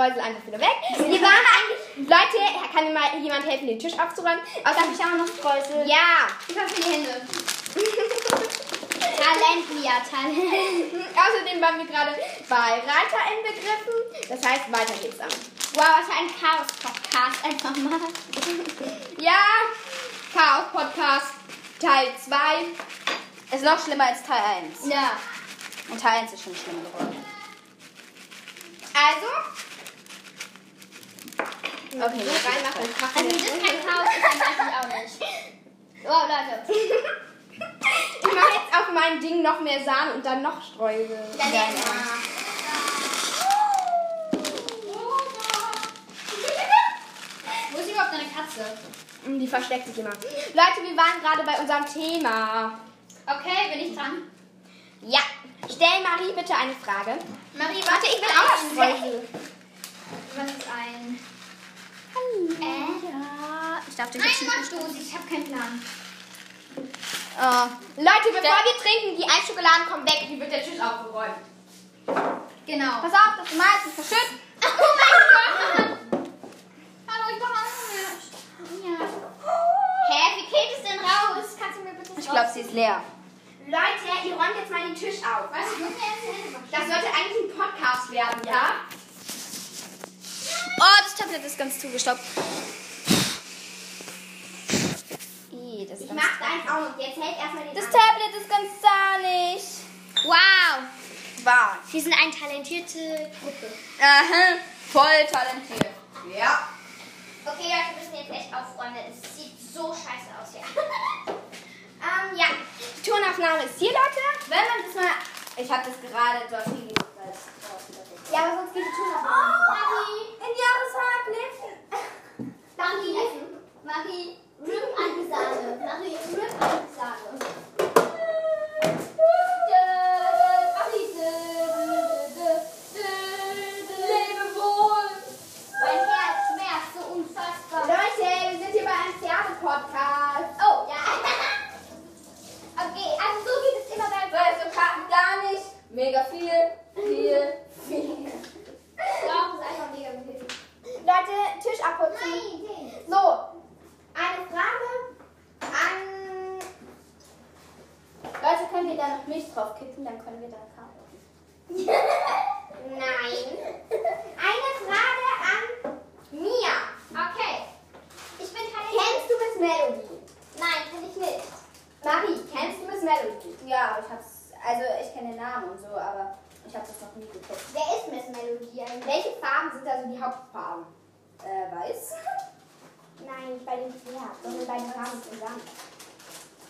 Streusel einfach wieder weg. Wir waren eigentlich, Leute, kann mir mal jemand helfen, den Tisch aufzuräumen? Außerdem, ich habe noch Streusel. Ja. Ich hab für die Hände. Talent, Mia, Talent. Außerdem waren wir gerade bei Reiter inbegriffen. Das heißt, weiter geht's dann. Wow, was für ein Chaos-Podcast. Einfach mal. Ja, Chaos Podcast Teil 2. Ist noch schlimmer als Teil 1. Ja. Und Teil 1 ist schon schlimm geworden. Also, Okay, reinmachen Also, das kein Chaos ist, dann weiß ich auch nicht. Wow, Leute. Ich mache jetzt auf mein Ding noch mehr Sahne und dann noch Streusel. Dann Ja, ja. Wo ist überhaupt deine Katze? Die versteckt sich immer. Leute, wir waren gerade bei unserem Thema. Okay, bin ich dran. Ja. Stell Marie bitte eine Frage. Marie, Warte, ich will auch noch Streusel. Was ist ein. Äh, Ja. Ich darf den Nein, mach du Ich hab keinen Plan. Oh, Leute, bevor wir trinken, die Eisschokoladen kommen weg. Wie wird der Tisch aufgeräumt? Genau. Pass auf, dass du mal nicht verschüttet. Oh mein Gott. Hallo, ich brauche auch Ja. Hä, wie geht es denn raus? Kannst du mir bitte ich glaube, sie ist leer. Leute, ihr räumt jetzt mal den Tisch auf. Was? Das sollte eigentlich ein Podcast werden, ja? Oh, das Tablet ist ganz zugestoppt. Ih, das ist Ich mach deins auch. Jetzt hält erstmal den Das anderen. Tablet ist ganz zahnig. Wow. wahr. Wir sind eine talentierte Gruppe. Aha, voll talentiert. Ja. Okay, Leute, wir müssen jetzt echt aufräumen. denn Es sieht so scheiße aus hier. ähm, ja. Die Tonaufnahme ist hier, Leute. Wenn man das mal. Ich habe das gerade dort hingemacht. Ja, aber sonst geht die Tonaufnahme. Marie. In Jahrestag leben. Marie. Marie. Rip an die Sahne. Marie, rip an die Sahne. Lebe wohl. Mein Herz schmerzt so unfassbar. Leute, wir sind hier bei einem Theater-Podcast. Oh, ja. Okay, also so geht es immer So, bei jetzt so Karten gar nicht. Mega viel, viel, viel. Doch, ist einfach mega viel. Leute, Tisch abputzen. Nein, So, eine Frage an. Leute, können wir da noch Milch drauf kippen? Dann können wir da Karten. Nein. Eine Frage an Mia. Okay. Ich bin talentiert. Kennst du Miss Melody? Nein, kann ich nicht. Marie, kennst du Miss Melody? Ja, ich hab's. Also, ich kenne den Namen und so, aber ich habe das noch nie geguckt. Wer ist Miss Melodie eigentlich? Welche Farben sind also die Hauptfarben? Äh, weiß? Nein, nicht bei dem Pferd, sondern bei den Farben zusammen.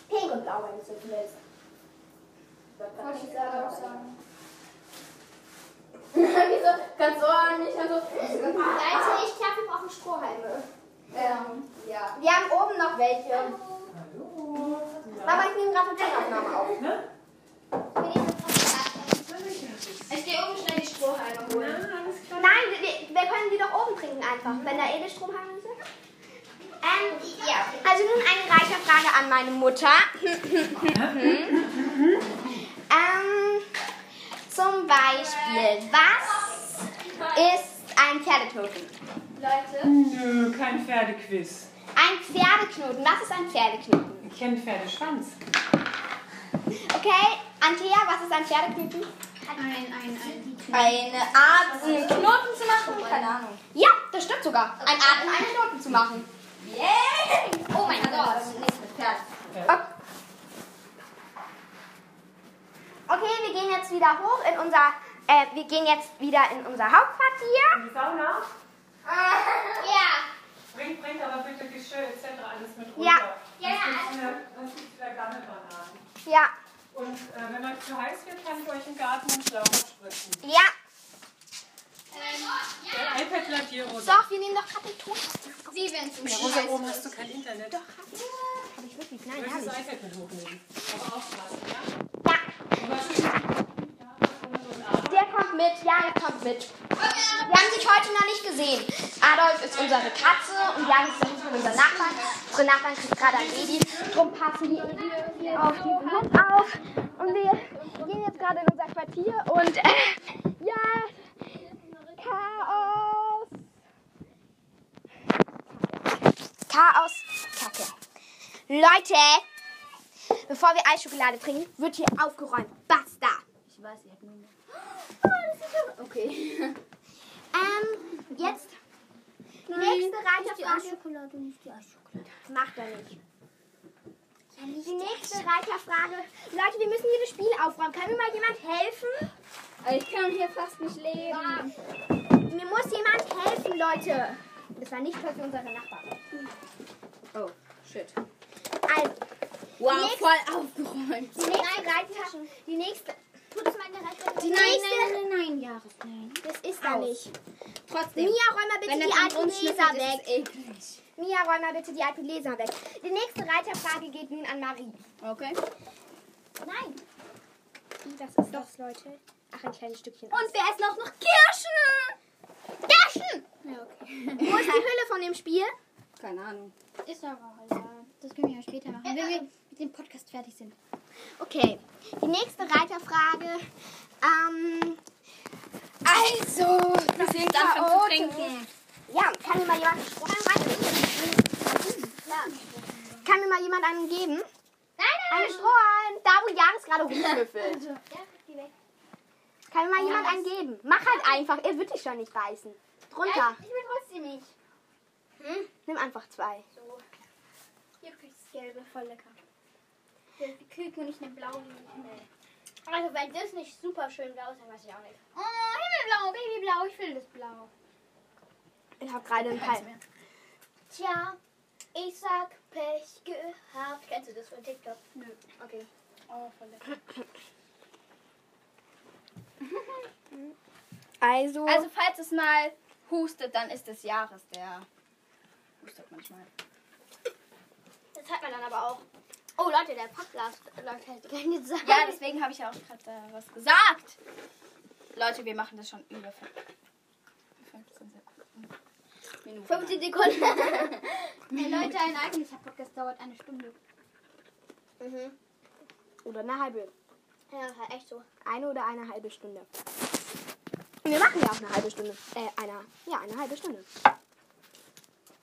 Pink und blau, wenn du so willst. Wollte ich gerade auch sagen. Wieso? Ganz so nicht und so. Leute, ich glaube, wir brauchen Strohhalme. Ähm, Ja. wir haben oben noch welche. Mama, ich nehme gerade Hotellaufnahme auf. Ne? Ich gehe oben schnell die Strohhalme holen. Ja. Nein, wir, wir können die doch oben trinken einfach, wenn da eh der Strom haben ist. Ähm, ja. Also nun eine Reiterfrage an meine Mutter. ähm, zum Beispiel, was ist ein Pferdeknoten? Leute. Nö, kein Pferdequiz. Ein Pferdeknoten. Was ist ein Pferdeknoten? Ich kenne Pferdeschwanz. Okay, Antea, was ist ein Pferdeknoten? Ein, ein, ein. Eine Art, einen Knoten zu machen? Keine Ahnung. Ja, das stimmt sogar. Ein Art, einen Knoten zu machen. Yeah! Oh mein Gott. Okay, wir gehen jetzt wieder hoch in unser, äh, wir gehen jetzt wieder in unser Hauptquartier. In die Sauna? Ja. Bringt, bringt aber bitte Geschirr etc. alles mit runter. Ja. Ja, ja, Sonst gibt's eine- sonst gibt's wieder Gammelbananen. Ja, Und äh, wenn euch zu heiß wird, kann ich euch im Garten einen Schlauch spritzen. ja. Der iPad bleibt hier runter. Doch, wir nehmen doch gerade den Ton. Sie werden zu Ja, runter oben hast du kein Internet. Hab ich wirklich? Du Nein, möchtest hab das ich. iPad mit hochnehmen. Aber aufpassen, ja? Ja, Und was ist ja, so ein Arm? Der kommt mit. Ja, der kommt mit. Wir haben sich heute noch nicht gesehen. Adolf ist unsere Katze und Jan ist unseren Nachbarn. Unsere Nachbarn kriegt gerade ein Baby. Drum passen die auf diesen Hund auf. Und wir gehen jetzt gerade in unser Quartier und äh, ja, Chaos. Chaos, Kacke. Leute, bevor wir Eisschokolade trinken, wird hier aufgeräumt. Basta. Ich weiß, nur. Okay. ähm, jetzt die nächste Reiterfrage. Nicht. Macht er nicht. Die nächste Reiterfrage. Leute, wir müssen hier das Spiel aufräumen. Kann mir mal jemand helfen? Ich kann hier fast nicht leben. Mir muss jemand helfen, Leute. Das war nicht für unsere Nachbarn. Oh, shit. Also, Wow, Nächste- voll aufgeräumt. die nächste Reiter. Die nächste. Die Nein, nächste. nein, nein, nein, Jahres, nein. Das ist da nicht. Trotzdem. Mia, räum mal bitte die alten Leser weg. Mia, räum mal bitte die alten Leser weg. Die nächste Reiterfrage geht nun an Marie. Okay. Nein. Das ist das, Leute. Ach, ein kleines Stückchen. Und wer ist noch noch Kirschen? Kirschen! Ja, okay. Wo ist die Hülle von dem Spiel? Keine Ahnung. Ist aber auch egal. Das können wir ja später machen, wenn wir mit dem Podcast fertig sind. Okay. Die nächste Reiterfrage. Ähm. Also, wir sind chaotisch. trinken. Ja, kann mir mal jemand? Kann mir mal jemand einen geben? Nein, Einen Strohhalm. Da, wo Jahres gerade rumschnüffelt. Ja. Kann mir mal jemand einen geben? Mach halt einfach. Er wird dich schon nicht beißen. Drunter. Ja, ich, ich will trotzdem nicht. Nimm einfach zwei. So. Hier kriegst du das Gelbe, voll lecker. Küken und nicht eine blaue Himmel. Also wenn das nicht super schön blau ist, dann weiß ich auch nicht. Oh, Himmelblau, Babyblau, ich will das Blau. Ich habe gerade einen Teil. Tja, ich sag Pech gehabt. Kennst du das von TikTok? Nö. Okay. Oh, lecker. Also, Also, falls es mal hustet, dann ist es Jahres, der hustet manchmal. Das hat man dann aber auch. Oh Leute, der Podcast läuft halt die ganze Zeit. Ja, deswegen habe ich ja auch gerade da was gesagt. Leute, wir machen das schon über 15 Sekunden. Minuten. 15 Sekunden. hey Leute, ein eigentlicher Podcast dauert eine Stunde. mhm. oder eine halbe. Ja, halt echt so. Eine oder eine halbe Stunde. Wir machen ja auch eine halbe Stunde. Äh, eine, ja, eine halbe Stunde.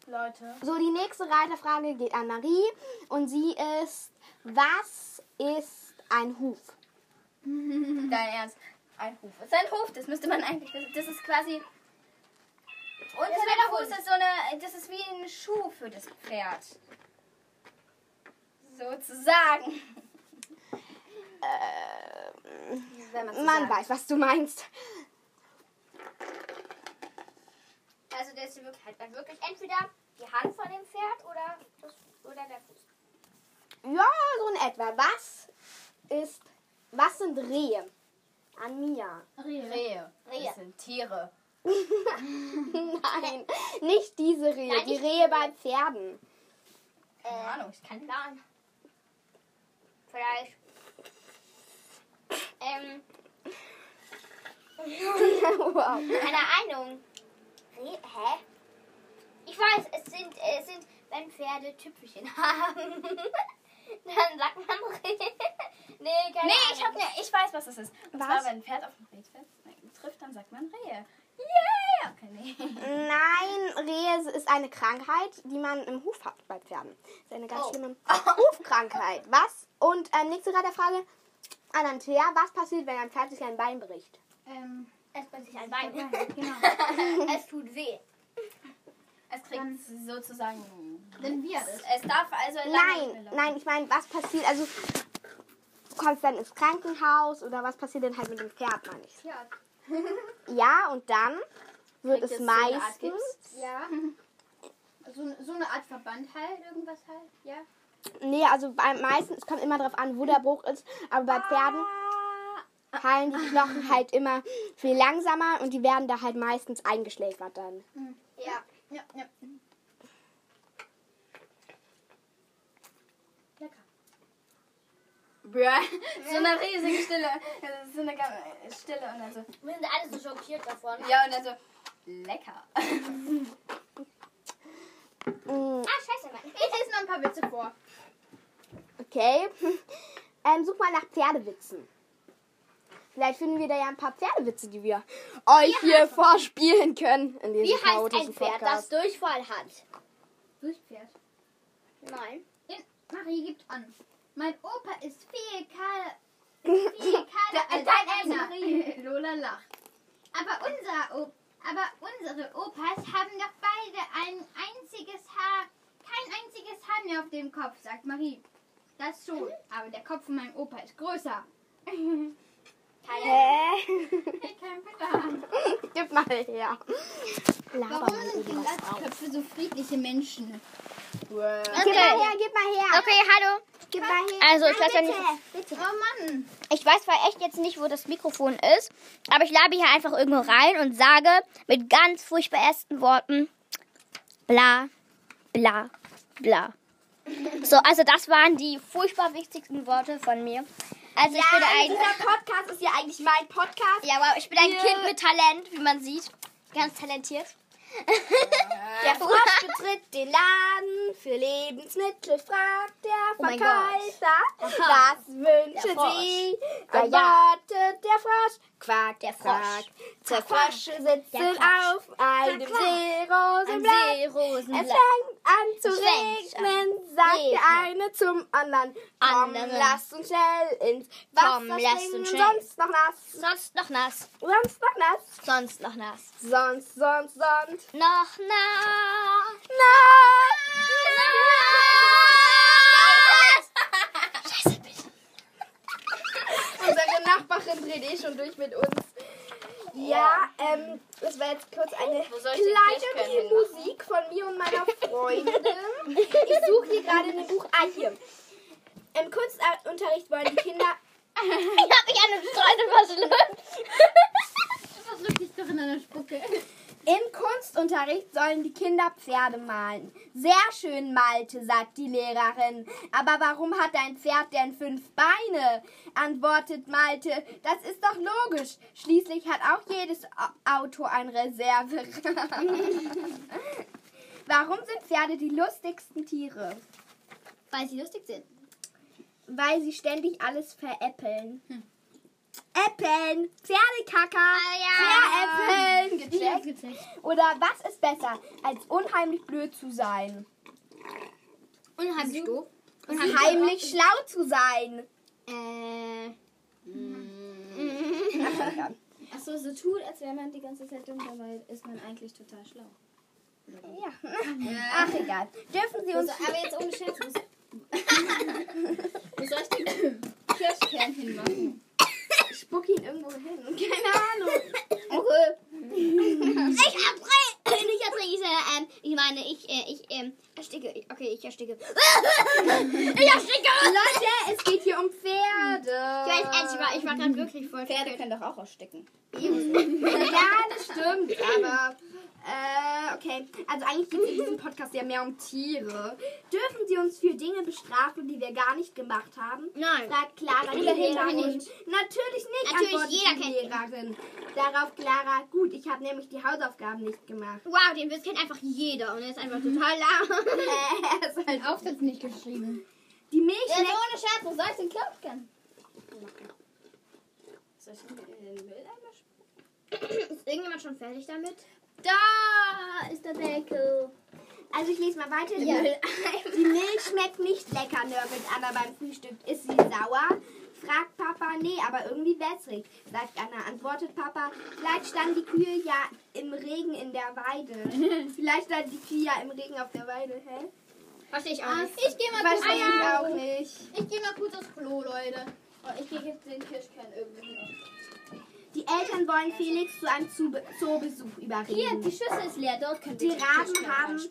Leute. So, die nächste Reiterfrage geht an Marie. Und sie ist, was ist ein Huf? Dein Ernst. Ein Huf. Ist ein Huf, das müsste man eigentlich. Das, das ist quasi. Unter der Fuß ist so eine. Das ist wie ein Schuh für das Pferd. Sozusagen. So Man weiß, was du meinst. Also der ist wirklich halt dann wirklich entweder die Hand von dem Pferd oder, das, oder der Fuß. Ja, so in etwa. Was ist, was sind Rehe? An Mia. Rehe. Rehe. Das sind Tiere. Nein, nicht diese Rehe. Nein, die Rehe bei Pferden. Keine Ahnung. Kein Plan. Fleisch. Ähm, wow. keine Ahnung. Re Hä? Ich weiß, es sind, es sind, wenn Pferde Tüpfelchen haben. Dann sagt man Reh. Nee, keine Nee, Ahnung. ich, hab, ne, ich weiß, was das ist. Und Was? zwar, wenn ein Pferd auf ein Reh trifft, trifft, dann sagt man Rehe. Yeah! Okay, nee. Nein, Rehe ist eine Krankheit, die man im Huf hat bei Pferden. ist eine ganz Oh. schlimme Hufkrankheit. Was? Und ähm, nächste gerade Frage an Antea. Was passiert, wenn ein Pferd sich ein Bein bricht? Ähm, Es bricht sich ein Bein. genau. es tut weh. Es kriegt sozusagen. Dann wir. Es darf also Nein, nein, ich meine, was passiert, also du kommst dann ins Krankenhaus oder was passiert denn halt mit dem Pferd, meine ich. Ja. Ja, und dann wird Kriegt es es so eine Art meistens, Gips? Ja. So, so eine Art Verband halt, irgendwas halt, ja. nee, also bei, meistens, es kommt immer darauf an, wo der Bruch ist, aber bei Pferden heilen die Knochen halt immer viel langsamer und die werden da halt meistens eingeschläfert dann. Ja. Ja, ja. Lecker. Bruh. So eine riesige Stille. So eine Stille und dann so. Wir sind alle so schockiert davon. Ja, und dann so. Lecker. Mm, Ah, scheiße, Mann. Ich lese noch ein paar Witze vor. Okay. Ähm, such mal nach Pferdewitzen. Vielleicht finden wir da ja ein paar Pferdewitze, die wir euch hier vorspielen können. In diesem Wie heißt ein Pferd, das Podcast. Durchfall hat? Durchpferd. Nein. In Marie gibt an. Mein Opa ist viel kahler als Dein. Ernst, Lola lacht. Aber unser aber unsere Opas haben doch beide ein einziges Haar, kein einziges Haar mehr auf dem Kopf, sagt Marie. Das schon, aber der Kopf von meinem Opa ist größer. Hä? Kein Plan. Gib mal her. Laber Warum mal sind irgendwas. Kinderköpfe so friedliche Menschen? Gib mal her, gib mal her. Okay, hallo. Gib mal her. Also, ich weiß ja nicht. Oh Mann. Ich weiß zwar echt jetzt nicht, wo das Mikrofon ist, aber ich labe hier einfach irgendwo rein und sage mit ganz furchtbar ersten Worten bla, bla, bla. So, also das waren die furchtbar wichtigsten Worte von mir. Also ich bin ein, dieser Podcast ist ja eigentlich mein Podcast. ja, wow, ich bin ein Ja. Kind mit Talent, wie man sieht. Ganz talentiert. Der Frosch betritt den Laden für Lebensmittel, fragt der Oh Verkäufer, Aha. was wünschen. Sie? Ja. Antwortet der Frosch, quack, Der Frosch. Zwei Frösche sitzen auf einem. Seerosenblatt. Es fängt an zu regnen, sagt der eine zum anderen. Komm, lasst uns schnell ins Wasser springen, uns schnell. sonst noch nass. Sonst noch nass. Sonst noch nass. Sonst noch nass. Sonst, sonst, sonst. Noch nass. Scheiße, bitte. Unsere Nachbarin dreht eh schon durch mit uns. Ja, ähm, das war jetzt kurz eine kleine? Musik von mir und meiner Freundin. Ich suche hier gerade in dem Buch. Ah, hier. Im Kunstunterricht wollen die Kinder. Ich hab mich an den Streusel verschluckt. Versuch dich doch in einer Spucke. Im Kunstunterricht sollen die Kinder Pferde malen. Sehr schön, Malte, sagt die Lehrerin. Aber warum hat ein Pferd denn fünf Beine? antwortet Malte. Das ist doch logisch. Schließlich hat auch jedes Auto ein Reserverad. warum sind Pferde die lustigsten Tiere? Weil sie lustig sind. Weil sie ständig alles veräppeln. Äppeln, Pferdekacker, veräppeln. Ich hab's Gecheckt? gecheckt. Oder was ist besser, als unheimlich blöd zu sein? Unheimlich doof. Heimlich schlau zu sein. Äh. Achso, so tut, als wäre man die ganze Zeit dumm, dabei ist man eigentlich total schlau. Ja. Ach, egal. Dürfen Sie uns. aber jetzt ohne Scherz. Wo soll ich den Kirschkern hinmachen? Spuck ihn irgendwo hin. Keine Ahnung. Ich drei. Nicht erträglich, Ähm, ich meine, ich, äh, ich, ähm, ersticke. Okay, ich ersticke. ich ersticke! Leute, es geht hier um Pferde. Ich weiß, ehrlich, ich war, ich war gerade wirklich voll Pferde können doch auch ersticken. Ja, das stimmt, aber. Äh, okay. Also eigentlich geht es in diesem Podcast ja mehr um Tiere. Dürfen sie uns für Dinge bestrafen, die wir gar nicht gemacht haben? Nein. Fragt Clara die Lehrerin. Natürlich nicht, Natürlich, antwortet jeder die. Lehrerin. Darauf Clara, gut, ich habe nämlich die Hausaufgaben nicht gemacht. Wow, den Witz kennt einfach jeder und er ist einfach total lahm. Äh, er ist halt Aufsatz nicht geschrieben. die Milch Ja, ohne Scherz, wo soll ich den Klopfken? Soll ich den in den Mülleimer spucken? Ist irgendjemand schon fertig damit? Da ist der Deckel. Also ich lese mal weiter. Die, Ja. Milch, die Milch schmeckt nicht lecker, nörgelt Anna beim Frühstück. Ist sie sauer? Fragt Papa, nee, aber irgendwie wässrig. Sagt Anna, antwortet Papa, vielleicht standen die Kühe ja im Regen in der Weide. vielleicht standen die Kühe ja im Regen auf der Weide, hä? Verstehe ich auch nicht. Ich gehe mal kurz Verstehe ich auch nicht. Ich gehe mal kurz aufs Klo, Leute. Und ich gehe jetzt den Kirschkern irgendwo hin. Die Eltern wollen Felix zu einem Zoobesuch Hier, überreden. die Schüssel ist leer. Dort könnt Die ihr Raben Kirschkern haben-.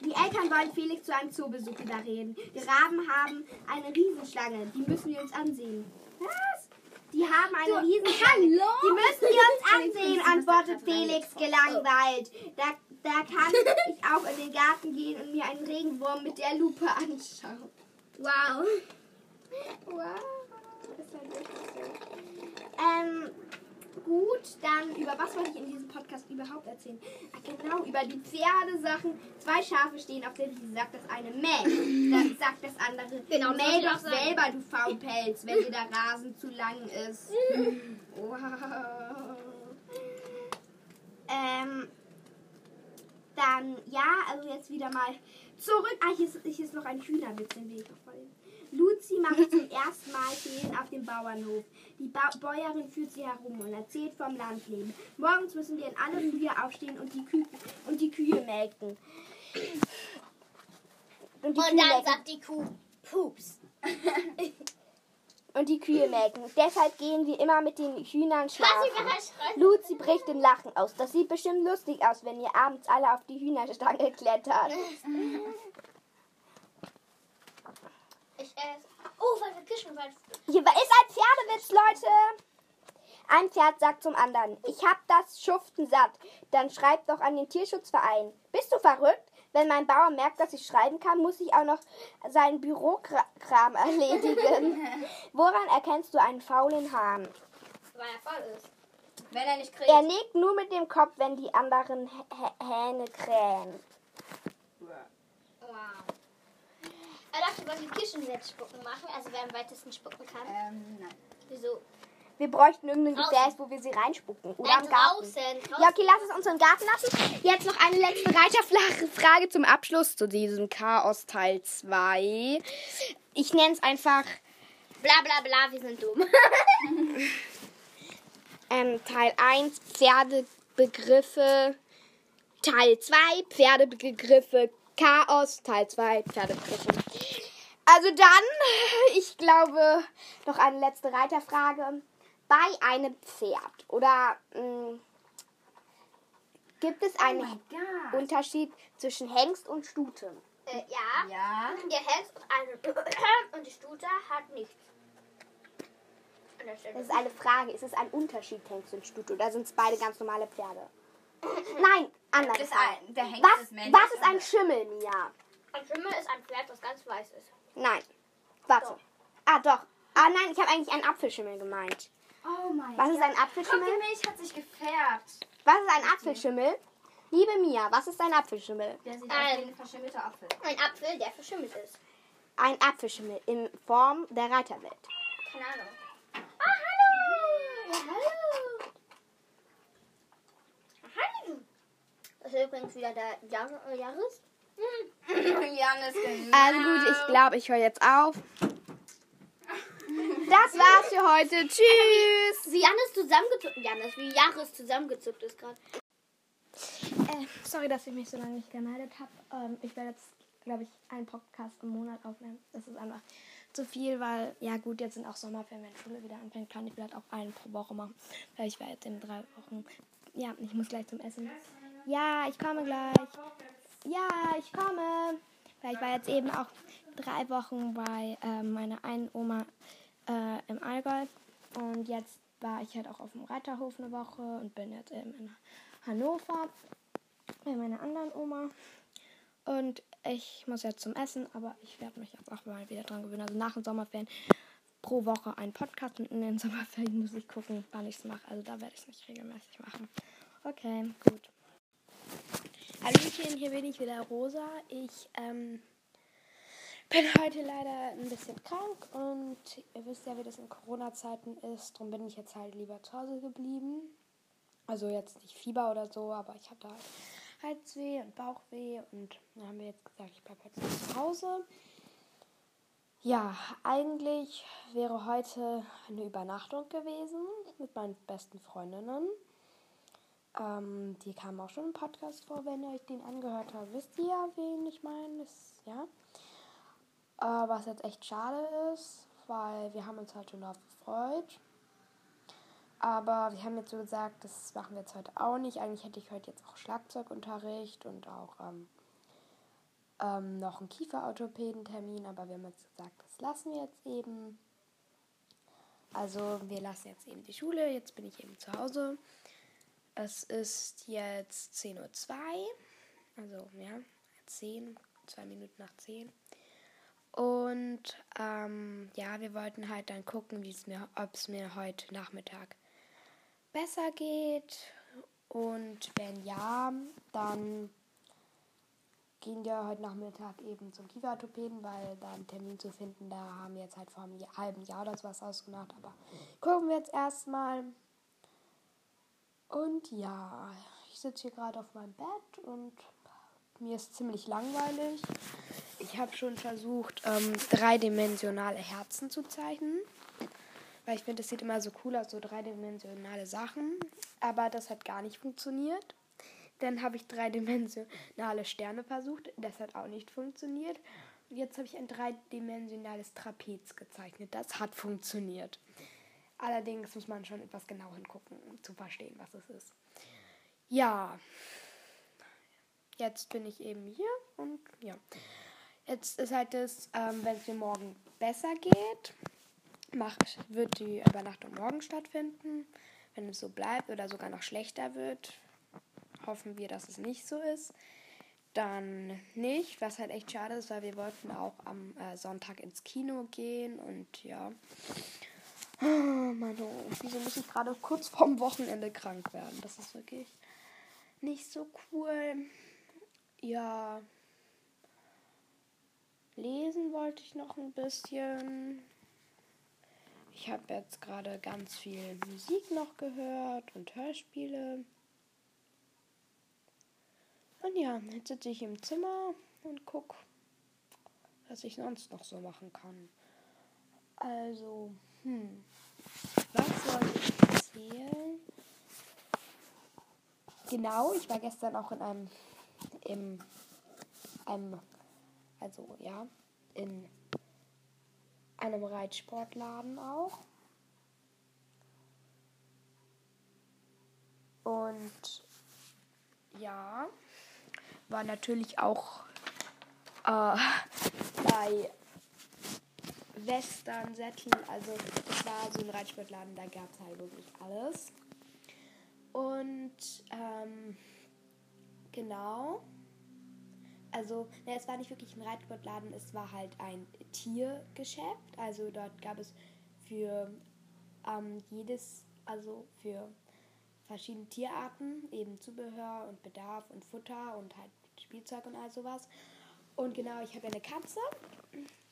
Die Eltern wollen Felix zu einem Zoobesuch überreden. Die Raben haben eine Riesenschlange. Die müssen wir uns ansehen. Was? Die haben eine Riesenschlange. Die müssen wir uns ansehen, antwortet Felix gelangweilt. Da, da kann ich auch in den Garten gehen und mir einen Regenwurm mit der Lupe anschauen. Wow. Wow. Ist halt wirklich so. Ähm, gut, dann über was wollte ich in diesem Podcast überhaupt erzählen? Ah, genau, über die Pferdesachen. Zwei Schafe stehen auf der Wiese, sagt das eine Mäh. Dann sagt das andere, Genau, mäh doch selber, du Faulpelz, wenn dir der Rasen zu lang ist. Wow. Ähm, dann, ja, also jetzt wieder mal zurück. Ah, hier ist, hier ist noch ein Hühnerwitz, noch vorlesen. Luzi macht zum ersten Mal Ferien auf dem Bauernhof. Die ba Bäuerin führt sie herum und erzählt vom Landleben. Morgens müssen wir in alle Frühe aufstehen und die, Kü und die Kühe melken. Und die, Und Kühe dann melken. sagt die Kuh, Pups. und die Kühe melken. Deshalb gehen wir immer mit den Hühnern schlafen. Luzi bricht in Lachen aus. Das sieht bestimmt lustig aus, wenn ihr abends alle auf die Hühnerstange klettert. Ich esse. Oh, weil wir Kirschenwald. Hier ist ein Pferdewitz, Leute. Ein Pferd sagt zum anderen, ich hab das Schuften satt. Dann schreib doch an den Tierschutzverein. Bist du verrückt? Wenn mein Bauer merkt, dass ich schreiben kann, muss ich auch noch seinen Bürokram erledigen. Woran erkennst du einen faulen Hahn? Weil er voll ist. Wenn er nicht kriegt. Er nickt nur mit dem Kopf, wenn die anderen Hä- Hähne krähen. Wow. Er dachte, wollen wir spucken machen? Also wer am weitesten spucken kann. Ähm, nein. Wieso? Wir bräuchten irgendein Draußen. Gefäß, wo wir sie reinspucken. Oder Nein, im Garten. draußen. draußen. Ja, okay, lass es uns im Garten lassen. Jetzt noch eine letzte Reiterfrage zum Abschluss zu diesem Chaos Teil 2. Ich nenne es einfach Bla bla bla, wir sind dumm. ähm, Teil 1 Pferdebegriffe, Teil 2 Pferdebegriffe, Chaos, Teil 2 Pferdebegriffe. Also dann, ich glaube, noch eine letzte Reiterfrage. Bei einem Pferd oder mh, gibt es einen God. Unterschied zwischen Hengst und Stute? äh, ja. Ja. Der Hengst und, eine und die Stute hat nichts. Das ist eine Frage. Ist es ein Unterschied, Hengst und Stute? Oder sind es beide ganz normale Pferde? Nein, anders. Das ist ein, der Hengst Was, ist was ist ein Schimmel, Mia? Ein Schimmel ist ein Pferd, das ganz weiß ist. Nein. Warte. Doch. Ah, doch. Ah, nein, ich habe eigentlich einen Apfelschimmel gemeint. Oh mein Was ist ein Guck, die Apfelschimmel? Milch hat sich gefärbt. Was ist ein Apfelschimmel? Liebe Mia, was ist ein Apfelschimmel? Der sieht Ein- aus wie ein verschimmelter Apfel. Ein Apfel, der verschimmelt ist. Ein Apfelschimmel in Form der Reiterwelt. Keine Ahnung. Ah, hallo! Ja, hallo! Hallo! Das ist übrigens wieder der Jahr äh, Jahres. Janis, genau. Also gut, ich glaube, ich höre jetzt auf. Das war's für heute. Tschüss. Wie Janis zusammengezuckt. Janis, wie Jahres zusammengezuckt ist gerade. Äh, sorry, dass ich mich so lange nicht gemeldet habe. Ähm, ich werde jetzt, glaube ich, einen Podcast im Monat aufnehmen. Das ist einfach zu viel, weil, ja gut, jetzt sind auch Sommerferien, wenn Schule wieder anfängt, kann ich vielleicht auch einen pro Woche machen. Weil ich werde jetzt in drei Wochen, ja, ich muss gleich zum Essen. Ja, ich komme gleich. Ja, ich komme. Weil ich war jetzt eben auch drei Wochen bei äh, meiner einen Oma äh, im Allgäu. Und jetzt war ich halt auch auf dem Reiterhof eine Woche und bin jetzt eben in Hannover bei meiner anderen Oma. Und ich muss jetzt zum Essen, aber ich werde mich jetzt auch mal wieder dran gewöhnen. Also nach den Sommerferien pro Woche einen Podcast und in den Sommerferien muss ich gucken, wann ich es mache. Also da werde ich es nicht regelmäßig machen. Okay, gut. Hallöchen, hier bin ich wieder, Rosa. Ich ähm, bin heute leider ein bisschen krank und ihr wisst ja, wie das in Corona-Zeiten ist. Darum bin ich jetzt halt lieber zu Hause geblieben. Also jetzt nicht Fieber oder so, aber ich hatte halt Halsweh und Bauchweh und dann haben wir jetzt gesagt, ich bleibe jetzt zu Hause. Ja, eigentlich wäre heute eine Übernachtung gewesen mit meinen besten Freundinnen. Ähm, die kamen auch schon im Podcast vor, wenn ihr euch den angehört habt. Wisst ihr ja, wen ich meine? Ja. Äh, was jetzt echt schade ist, weil wir haben uns halt schon darauf gefreut. Aber wir haben jetzt so gesagt, das machen wir jetzt heute auch nicht. Eigentlich hätte ich heute jetzt auch Schlagzeugunterricht und auch ähm, ähm, noch einen Kieferorthopädentermin, aber wir haben jetzt gesagt, das lassen wir jetzt eben. Also wir lassen jetzt eben die Schule, jetzt bin ich eben zu Hause. Es ist jetzt 10.02 Uhr, also ja, 10, zwei Minuten nach 10. Und ähm, ja, wir wollten halt dann gucken, ob es mir heute Nachmittag besser geht. Und wenn ja, dann gehen wir heute Nachmittag eben zum Kieferorthopäden, weil da einen Termin zu finden, da haben wir jetzt halt vor einem halben Jahr das was ausgemacht. Aber gucken wir jetzt erstmal. Und ja, ich sitze hier gerade auf meinem Bett und mir ist ziemlich langweilig. Ich habe schon versucht, ähm, dreidimensionale Herzen zu zeichnen. Weil ich finde, das sieht immer so cool aus, so dreidimensionale Sachen. Aber das hat gar nicht funktioniert. Dann habe ich dreidimensionale Sterne versucht. Das hat auch nicht funktioniert. Und jetzt habe ich ein dreidimensionales Trapez gezeichnet. Das hat funktioniert. Allerdings muss man schon etwas genau hingucken, um zu verstehen, was es ist. Ja. Jetzt bin ich eben hier und ja. Jetzt ist halt das, ähm, wenn es mir morgen besser geht, mach, wird die Übernachtung morgen stattfinden. Wenn es so bleibt oder sogar noch schlechter wird, hoffen wir, dass es nicht so ist. Dann nicht, was halt echt schade ist, weil wir wollten auch am äh, Sonntag ins Kino gehen und ja. Oh, Mann, wieso muss ich gerade kurz vorm Wochenende krank werden? Das ist wirklich nicht so cool. Ja. Lesen wollte ich noch ein bisschen. Ich habe jetzt gerade ganz viel Musik noch gehört und Hörspiele. Und ja, jetzt sitze ich im Zimmer und gucke, was ich sonst noch so machen kann. Also, hm. Was soll ich erzählen? Genau, ich war gestern auch in einem, im, einem, also ja, in einem Reitsportladen auch. Und ja, war natürlich auch äh, bei Western, Sättel, also es war so ein Reitsportladen, da gab es halt wirklich alles. Und ähm, genau, also ne, es war nicht wirklich ein Reitsportladen, es war halt ein Tiergeschäft. Also dort gab es für ähm, jedes, also für verschiedene Tierarten, eben Zubehör und Bedarf und Futter und halt Spielzeug und all sowas. Und genau, ich habe eine Katze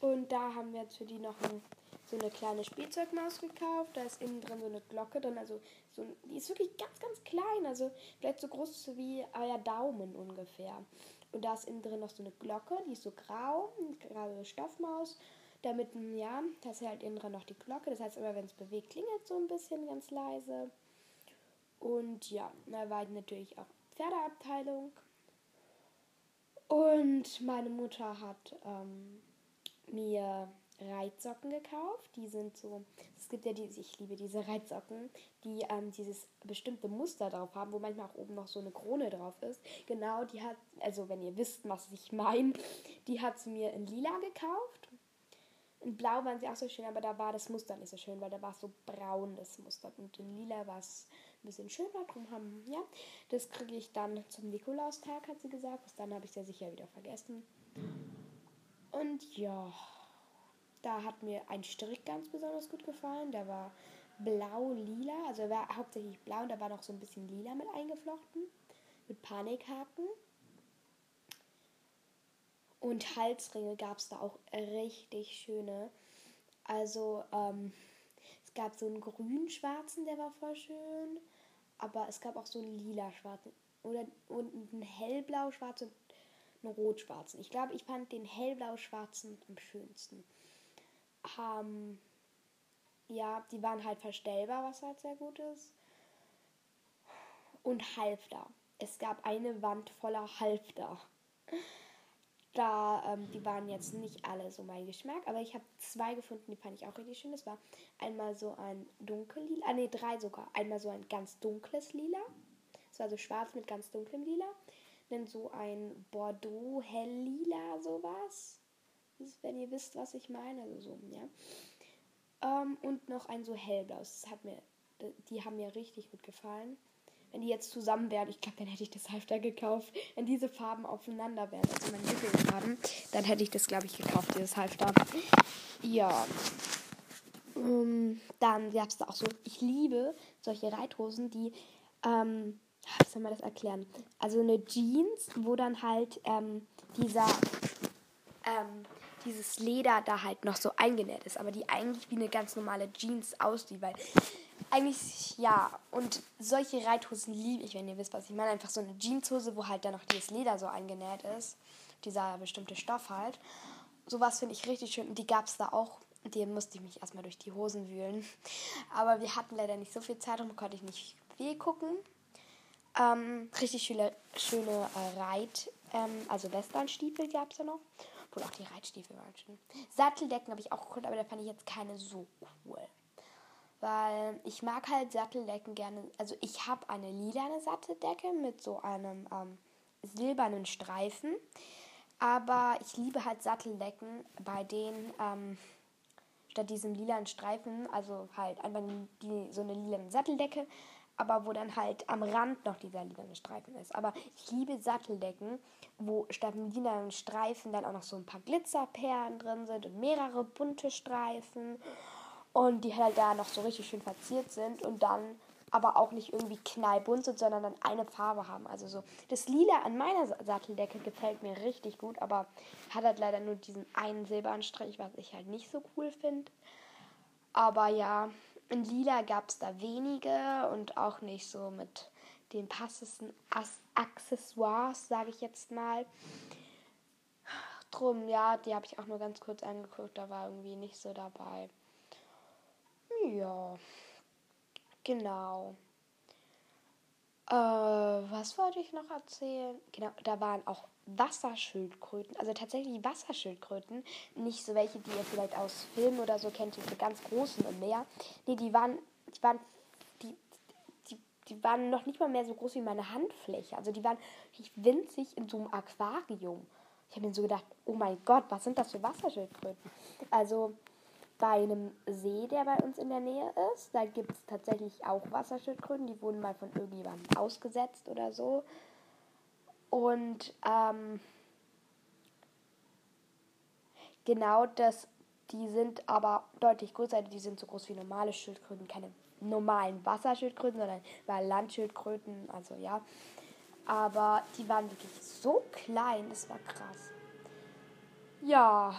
und da haben wir jetzt für die noch ein, so eine kleine Spielzeugmaus gekauft. Da ist innen drin so eine Glocke drin, also so, die ist wirklich ganz, ganz klein, also vielleicht so groß wie euer Daumen ungefähr. Und da ist innen drin noch so eine Glocke, die ist so grau, eine graue Stoffmaus. Damit, ja, da ist halt innen drin noch die Glocke. Das heißt, immer wenn es bewegt, klingelt so ein bisschen ganz leise. Und ja, da war natürlich auch Pferdeabteilung. Und meine Mutter hat ähm, mir Reitsocken gekauft. Die sind so, es gibt ja diese, ich liebe diese Reitsocken, die ähm, dieses bestimmte Muster drauf haben, wo manchmal auch oben noch so eine Krone drauf ist. Genau, die hat, also wenn ihr wisst, was ich meine, die hat sie mir in lila gekauft. In blau waren sie auch so schön, aber da war das Muster nicht so schön, weil da war es so braun, das Muster. Und in lila war es ein bisschen schöner. Drum haben, ja, das kriege ich dann zum Nikolaustag, hat sie gesagt. Bis dann habe ich es ja sicher wieder vergessen. Und ja, da hat mir ein Strick ganz besonders gut gefallen. Der war blau-lila, also er war hauptsächlich blau und da war noch so ein bisschen lila mit eingeflochten. Mit Panikhaken. Und Halsringe gab es da auch richtig schöne. Also, ähm, es gab so einen grün-schwarzen, der war voll schön. Aber es gab auch so einen lila-schwarzen. Oder und einen hellblau-schwarzen einen rot-schwarzen. Ich glaube, ich fand den hellblau-schwarzen am schönsten. Ähm, ja, die waren halt verstellbar, was halt sehr gut ist. Und Halfter. Es gab eine Wand voller Halfter. Da, ähm, die waren jetzt nicht alle so mein Geschmack, aber ich habe zwei gefunden, die fand ich auch richtig schön. Das war einmal so ein dunkellila, ah ne, drei sogar. Einmal so ein ganz dunkles Lila. Das war so schwarz mit ganz dunklem Lila. Dann so ein Bordeaux helllila sowas. Das ist, wenn ihr wisst, was ich meine, also so, ja. Ähm, und noch ein so hellblaues. Das hat mir, die haben mir richtig gut gefallen wenn die jetzt zusammen wären, ich glaube, dann hätte ich das Halfter gekauft. Wenn diese Farben aufeinander wären, also meine Lieblingsfarben, dann hätte ich das, glaube ich, gekauft, dieses Halfter. Ja. Ähm, dann gab es da auch so, ich liebe solche Reithosen, die, ähm, wie soll man das erklären? Also eine Jeans, wo dann halt ähm, dieser, ähm, dieses Leder da halt noch so eingenäht ist, aber die eigentlich wie eine ganz normale Jeans aussieht, weil eigentlich ja. Und solche Reithosen liebe ich, wenn ihr wisst, was ich meine. Einfach so eine Jeanshose, wo halt dann noch dieses Leder so eingenäht ist. Dieser bestimmte Stoff halt. Sowas finde ich richtig schön. Und die gab es da auch. Die musste ich mich erstmal durch die Hosen wühlen. Aber wir hatten leider nicht so viel Zeit, darum konnte ich nicht viel gucken. Ähm, richtig schöne, schöne äh, Reit, ähm, also Westernstiefel gab es ja noch. Obwohl auch die Reitstiefel waren schön. Satteldecken habe ich auch geguckt, aber da fand ich jetzt keine so cool weil ich mag halt Satteldecken gerne. Also ich habe eine lilane Satteldecke mit so einem ähm, silbernen Streifen, aber ich liebe halt Satteldecken, bei denen ähm, statt diesem lilanen Streifen, also halt einfach die, so eine lilane Satteldecke, aber wo dann halt am Rand noch dieser lilane Streifen ist. Aber ich liebe Satteldecken, wo statt dem lilanen Streifen dann auch noch so ein paar Glitzerperlen drin sind und mehrere bunte Streifen und die halt da noch so richtig schön verziert sind und dann aber auch nicht irgendwie knallbunt sind, sondern dann eine Farbe haben. Also so das Lila an meiner Satteldecke gefällt mir richtig gut, aber hat halt leider nur diesen einen Silberanstrich, was ich halt nicht so cool finde. Aber ja, in Lila gab es da wenige und auch nicht so mit den passesten Accessoires, sage ich jetzt mal. Drum, ja, die habe ich auch nur ganz kurz angeguckt, da war irgendwie nicht so dabei. Ja, genau. Äh, was wollte ich noch erzählen? Genau, da waren auch Wasserschildkröten, also tatsächlich Wasserschildkröten, nicht so welche, die ihr vielleicht aus Filmen oder so kennt, diese ganz großen im Meer. Nee, die waren, die waren, die, die, die waren noch nicht mal mehr so groß wie meine Handfläche. Also die waren winzig in so einem Aquarium. Ich habe mir so gedacht, oh mein Gott, was sind das für Wasserschildkröten? Also bei einem See, der bei uns in der Nähe ist. Da gibt es tatsächlich auch Wasserschildkröten, die wurden mal von irgendjemandem ausgesetzt oder so. Und ähm, genau das, die sind aber deutlich größer, die sind so groß wie normale Schildkröten, keine normalen Wasserschildkröten, sondern weil Landschildkröten, also ja. Aber die waren wirklich so klein, das war krass. Ja,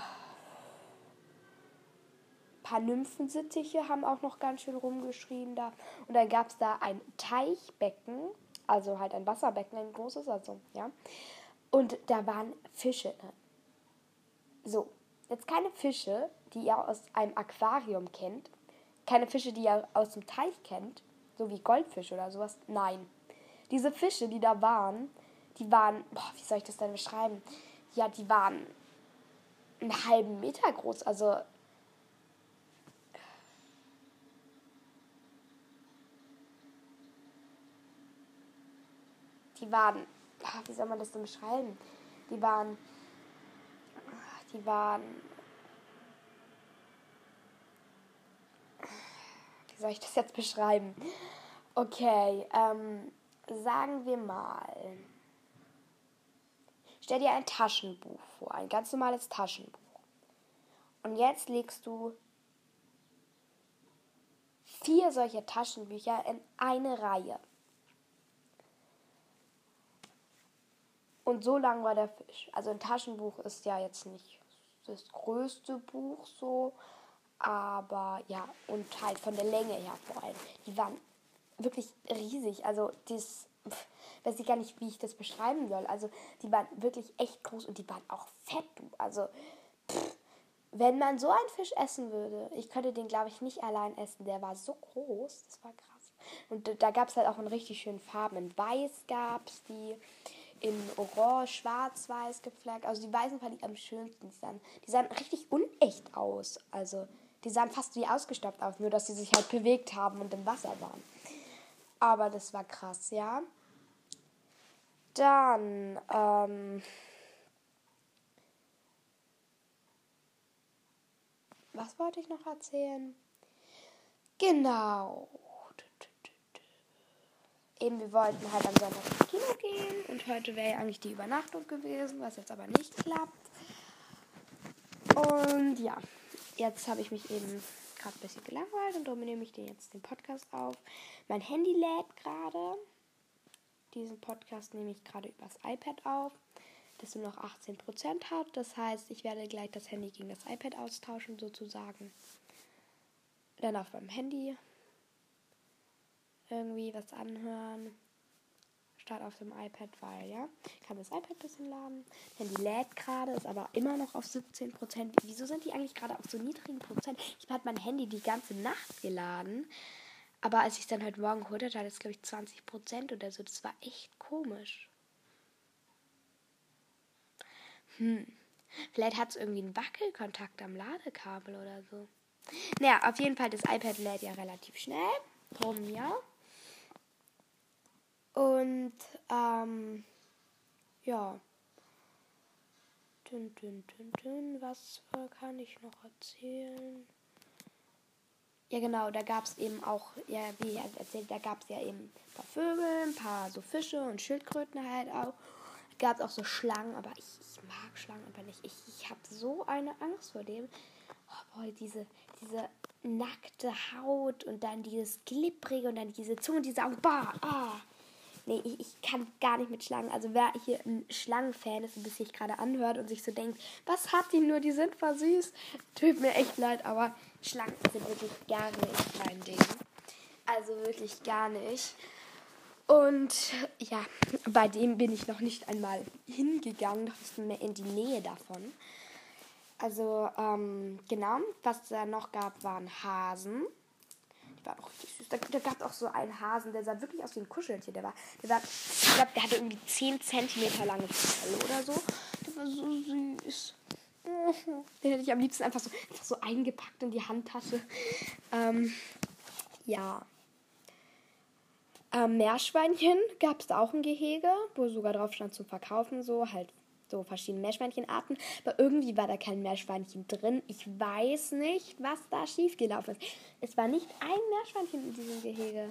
paar Nymphensittiche haben auch noch ganz schön rumgeschrien da. Und dann gab es da ein Teichbecken, also halt ein Wasserbecken, ein großes, also, ja. Und da waren Fische drin. So, jetzt keine Fische, die ihr aus einem Aquarium kennt. Keine Fische, die ihr aus dem Teich kennt, so wie Goldfisch oder sowas. Nein. Diese Fische, die da waren, die waren, boah, wie soll ich das denn beschreiben? Ja, die waren einen halben Meter groß, also die waren, ah, wie soll man das denn beschreiben? Die waren, die waren, wie soll ich das jetzt beschreiben? Okay, ähm, sagen wir mal, stell dir ein Taschenbuch vor, ein ganz normales Taschenbuch. Und jetzt legst du vier solcher Taschenbücher in eine Reihe. Und so lang war der Fisch. Also ein Taschenbuch ist ja jetzt nicht das größte Buch so, aber ja, und halt von der Länge her vor allem. Die waren wirklich riesig. Also das weiß ich gar nicht, wie ich das beschreiben soll. Also die waren wirklich echt groß und die waren auch fett. Also pff, wenn man so einen Fisch essen würde, ich könnte den glaube ich nicht allein essen. Der war so groß, das war krass. Und da- gab es halt auch in richtig schönen Farben. In Weiß gab es die, in Orange, Schwarz-Weiß gefleckt. Also die Weißen fand ich am schönsten. Die sahen, die sahen richtig unecht aus. Also die sahen fast wie ausgestopft aus, nur dass sie sich halt bewegt haben und im Wasser waren. Aber das war krass, ja. Dann, ähm, was wollte ich noch erzählen? Genau. Eben, wir wollten halt am Sonntag ins Kino gehen und heute wäre ja eigentlich die Übernachtung gewesen, was jetzt aber nicht klappt. Und ja, jetzt habe ich mich eben gerade ein bisschen gelangweilt und darum nehme ich den jetzt den Podcast auf. Mein Handy lädt gerade. Diesen Podcast nehme ich gerade übers iPad auf, das nur noch 18% hat. Das heißt, ich werde gleich das Handy gegen das iPad austauschen, sozusagen. Dann auf meinem Handy irgendwie was anhören. Statt auf dem iPad, weil ja, kann das iPad ein bisschen laden. Handy lädt gerade, ist aber immer noch auf 17%. Wieso sind die eigentlich gerade auf so niedrigen Prozent? Ich habe mein Handy die ganze Nacht geladen. Aber als ich es dann heute Morgen geholt hatte, hatte es, glaube ich, 20% oder so. Das war echt komisch. Hm. Vielleicht hat es irgendwie einen Wackelkontakt am Ladekabel oder so. Naja, auf jeden Fall, das iPad lädt ja relativ schnell. Drum, ja. Und, ähm, ja. Dün, dün, dün, dün. Was kann ich noch erzählen? Ja, genau, da gab es eben auch, ja, wie ich erzählt, da gab es ja eben ein paar Vögel, ein paar so Fische und Schildkröten halt auch. Gab es auch so Schlangen, aber ich, ich mag Schlangen aber nicht. Ich, ich habe so eine Angst vor dem. Oh, boy, diese, diese nackte Haut und dann dieses glibbrige und dann diese Zunge, diese Augen. Bah, ah. Nee, ich, ich kann gar nicht mit Schlangen. Also wer hier ein Schlangenfan ist und das sich gerade anhört und sich so denkt, was hat die nur, die sind voll süß. Tut mir echt leid, aber Schlangen sind wirklich gar nicht mein Ding. Also wirklich gar nicht. Und ja, bei dem bin ich noch nicht einmal hingegangen, noch nicht mehr in die Nähe davon. Also, ähm, genau, was da noch gab, waren Hasen. Waren auch richtig süß. Da, da gab es auch so einen Hasen, der sah wirklich aus wie ein Kuscheltier. Der war, der war, ich glaube, der hatte irgendwie 10 Zentimeter lange Fell oder so. Der war so süß. Den hätte ich am liebsten einfach so, einfach so eingepackt in die Handtasche. Ähm, ja. Ähm, Meerschweinchen gab es auch ein Gehege, wo sogar drauf stand zum Verkaufen, so halt so verschiedene Meerschweinchenarten. Aber irgendwie war da kein Meerschweinchen drin. Ich weiß nicht, was da schiefgelaufen ist. Es war nicht ein Meerschweinchen in diesem Gehege.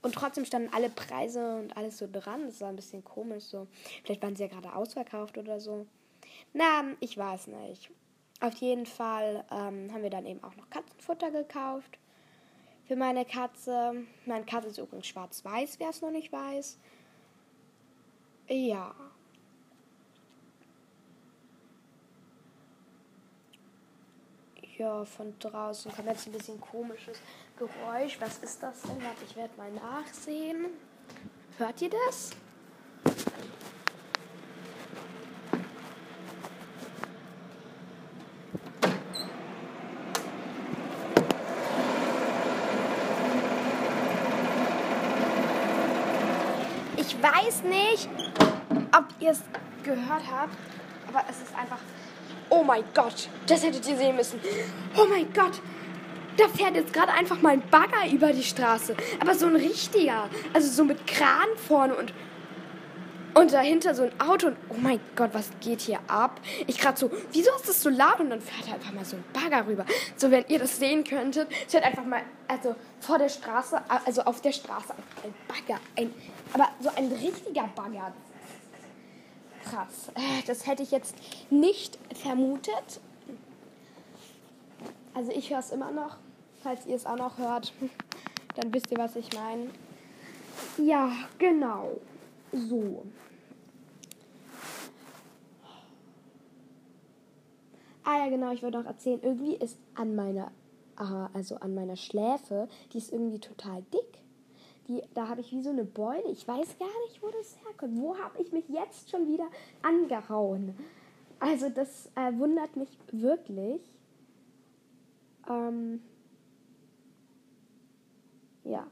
Und trotzdem standen alle Preise und alles so dran. Das war ein bisschen komisch so. Vielleicht waren sie ja gerade ausverkauft oder so. Na, ich weiß nicht. Auf jeden Fall ähm, haben wir dann eben auch noch Katzenfutter gekauft für meine Katze. Meine Katze ist übrigens schwarz-weiß, wer es noch nicht weiß. Ja. Ja, von draußen kommt jetzt ein bisschen komisches Geräusch. Was ist das denn? Warte, ich werde mal nachsehen. Hört ihr das? Ich weiß nicht, ob ihr es gehört habt, aber es ist einfach. Oh mein Gott, das hättet ihr sehen müssen. Oh mein Gott, da fährt jetzt gerade einfach mal ein Bagger über die Straße. Aber so ein richtiger. Also so mit Kran vorne und. Und dahinter so ein Auto und oh mein Gott, was geht hier ab? Ich gerade so, wieso ist das so laut? Und dann fährt einfach mal so ein Bagger rüber. So, wenn ihr das sehen könntet, fährt einfach mal, also vor der Straße, also auf der Straße, ein Bagger. Ein, aber so ein richtiger Bagger. Krass. Äh, Das hätte ich jetzt nicht vermutet. Also ich höre es immer noch. Falls ihr es auch noch hört, dann wisst ihr, was ich meine. Ja, genau. So. Ah ja, genau, ich wollte noch erzählen, irgendwie ist an meiner, ah, also an meiner Schläfe, die ist irgendwie total dick. Die, da habe ich wie so eine Beule. Ich weiß gar nicht, wo das herkommt. Wo habe ich mich jetzt schon wieder angehauen? Also das äh, wundert mich wirklich. Ähm, ja.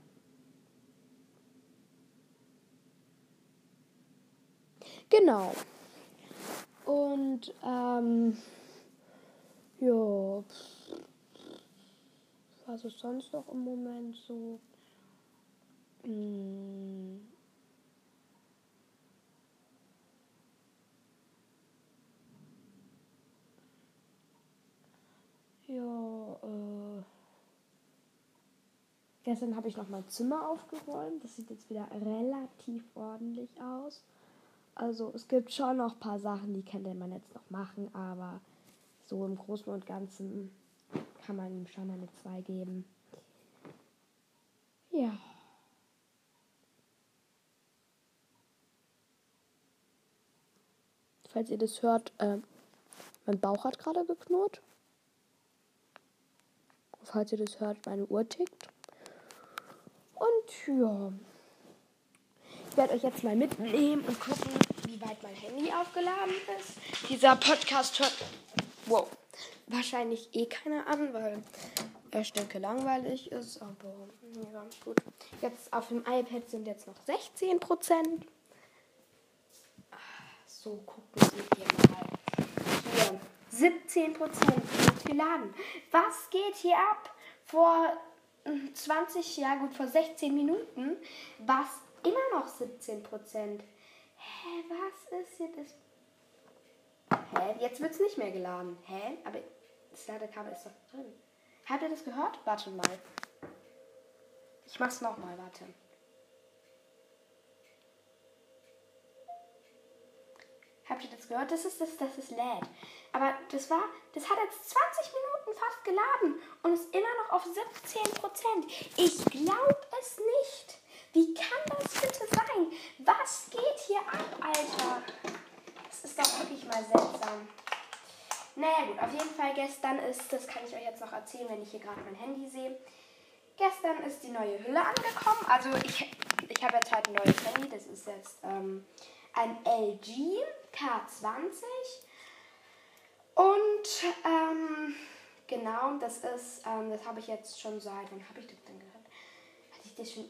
Genau. Und ähm, ja, was ist sonst noch im Moment so? Hm. Ja, äh. Gestern habe ich noch mein Zimmer aufgeräumt. Das sieht jetzt wieder relativ ordentlich aus. Also es gibt schon noch ein paar Sachen, die könnte man jetzt noch machen, aber so im Großen und Ganzen kann man ihm schon eine 2 geben. Ja. Falls ihr das hört, äh, mein Bauch hat gerade geknurrt. Falls ihr das hört, meine Uhr tickt. Und ja. Ich werde euch jetzt mal mitnehmen und gucken, wie weit mein Handy aufgeladen ist. Dieser Podcast hört. Wow. Wahrscheinlich eh keiner an, weil er stinke langweilig ist. Aber ja, gut. Jetzt auf dem iPad sind jetzt noch 16 Prozent. So, gucken Sie mal. Hier, 17 Prozent geladen. Was geht hier ab? Vor mm, 20, ja gut, vor 16 Minuten war es immer noch 17 Prozent. Hä, was ist hier das? Hä, jetzt wird es nicht mehr geladen. Hä, aber das Ladekabel ist doch drin. Habt ihr das gehört? Warte mal. Ich mach's nochmal, warte. Habt ihr das gehört? Das ist das, das ist lädt. Aber das war, das hat jetzt 20 Minuten fast geladen und ist immer noch auf 17 Prozent. Ich glaube es nicht. Wie kann das bitte sein? Was geht hier ab, Alter? Das ist doch wirklich mal seltsam. Naja gut, auf jeden Fall gestern ist, das kann ich euch jetzt noch erzählen, wenn ich hier gerade mein Handy sehe. Gestern ist die neue Hülle angekommen. Also ich, ich habe jetzt halt ein neues Handy. Das ist jetzt ähm, ein LG K20. Und ähm, genau, das ist, ähm, das habe ich jetzt schon seit, wann habe ich das denn gehört? Hatte ich das schon,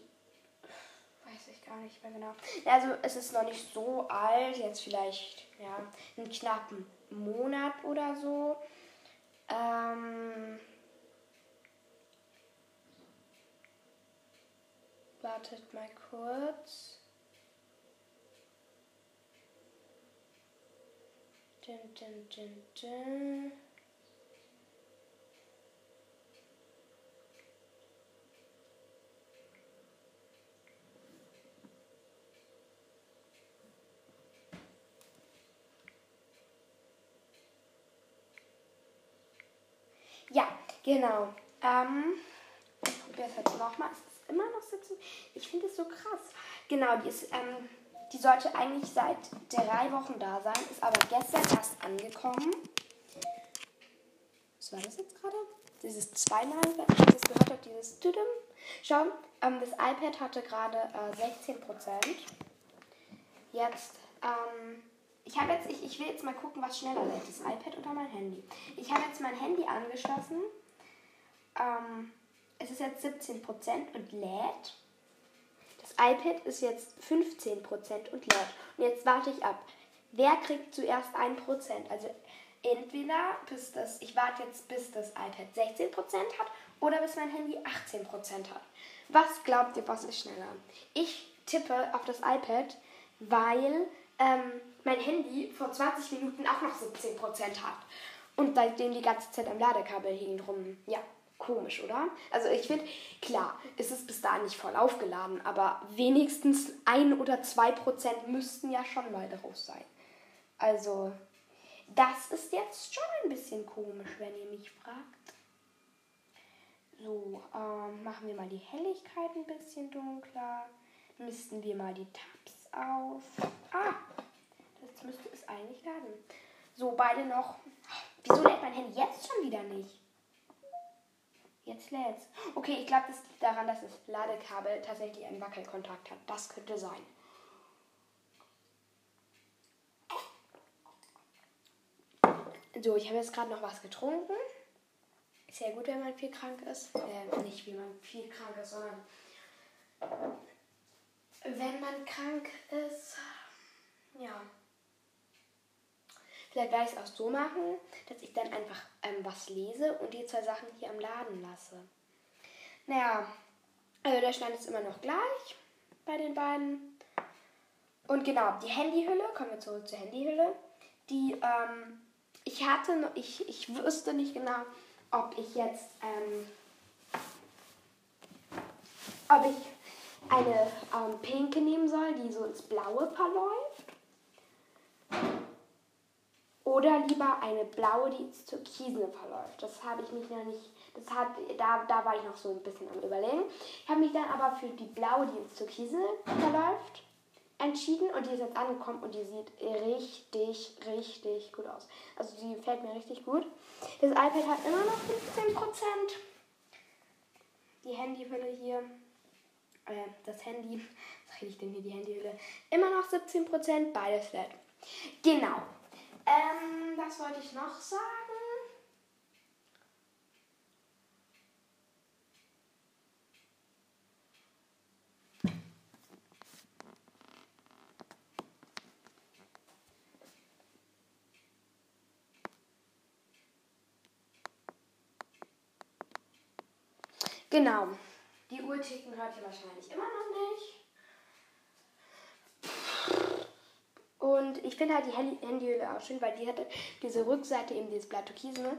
weiß ich gar nicht mehr genau. Also es ist noch nicht so alt, jetzt vielleicht, ja, einen knappen Monat oder so. Ähm, wartet mal kurz. Dun, dun, dun, dun. Ja, genau. Ähm, ich probiere es jetzt nochmal. Es ist immer noch sitzen. Ich finde es so krass. Genau, die, ist, ähm, die sollte eigentlich seit drei Wochen da sein, ist aber gestern erst angekommen. Was war das jetzt gerade? Dieses zweimal, wenn ich das gehört habe, dieses Tüdüm. Schau, ähm, das iPad hatte gerade äh, 16%. Jetzt, ähm, ich jetzt, ich, ich will jetzt mal gucken, was schneller lädt, das iPad oder mein Handy. Ich habe jetzt mein Handy angeschlossen. Ähm, es ist jetzt 17% und lädt. IPad ist jetzt 15% und lädt. Und jetzt warte ich ab. Wer kriegt zuerst 1%? Also entweder bis das, ich warte jetzt bis das iPad 16% hat oder bis mein Handy 18% hat. Was glaubt ihr, was ist schneller? Ich tippe auf das iPad, weil ähm, mein Handy vor 20 Minuten auch noch 17% hat. Und seitdem die ganze Zeit am Ladekabel hing drum. Ja, komisch, oder? Also ich finde, klar, es ist bis dahin nicht voll aufgeladen, aber wenigstens ein oder zwei Prozent müssten ja schon mal drauf sein. Also, das ist jetzt schon ein bisschen komisch, wenn ihr mich fragt. So, ähm, machen wir mal die Helligkeit ein bisschen dunkler. Misten wir mal die Tabs auf. Ah, das müsste es eigentlich laden. So, beide noch. Wieso lädt mein Handy jetzt schon wieder nicht? Jetzt lädt's. Okay, ich glaube, das liegt daran, dass das Ladekabel tatsächlich einen Wackelkontakt hat. Das könnte sein. So, ich habe jetzt gerade noch was getrunken. Ist ja gut, wenn man viel krank ist. Äh, nicht wie man viel krank ist, sondern wenn man krank ist. Ja. Vielleicht werde ich es auch so machen, dass ich dann einfach ähm, was lese und die zwei Sachen hier am Laden lasse. Naja, also der Stand ist immer noch gleich bei den beiden. Und genau, die Handyhülle, kommen wir zurück zur Handyhülle. Die, ähm, ich hatte, ich, ich wüsste nicht genau, ob ich jetzt, ähm, ob ich eine ähm, pinke nehmen soll, die so ins Blaue verläuft. Oder lieber eine blaue, die ins Türkisene verläuft. Das habe ich mich noch nicht, das hat, da, da war ich noch so ein bisschen am überlegen. Ich habe mich dann aber für die blaue, die ins Türkisene verläuft, entschieden und die ist jetzt angekommen und die sieht richtig, richtig gut aus. Also die gefällt mir richtig gut. Das iPad hat immer noch 15%. Die Handyhülle hier, äh, das Handy, was rede ich denn hier, die Handyhülle, immer noch 17%, beides flat. Genau. Ähm, was wollte ich noch sagen? Genau. Die Uhr ticken hört ihr wahrscheinlich immer noch nicht. Und ich finde halt die Handy Handyhülle auch schön, weil die hatte diese Rückseite eben dieses Blatt Türkisene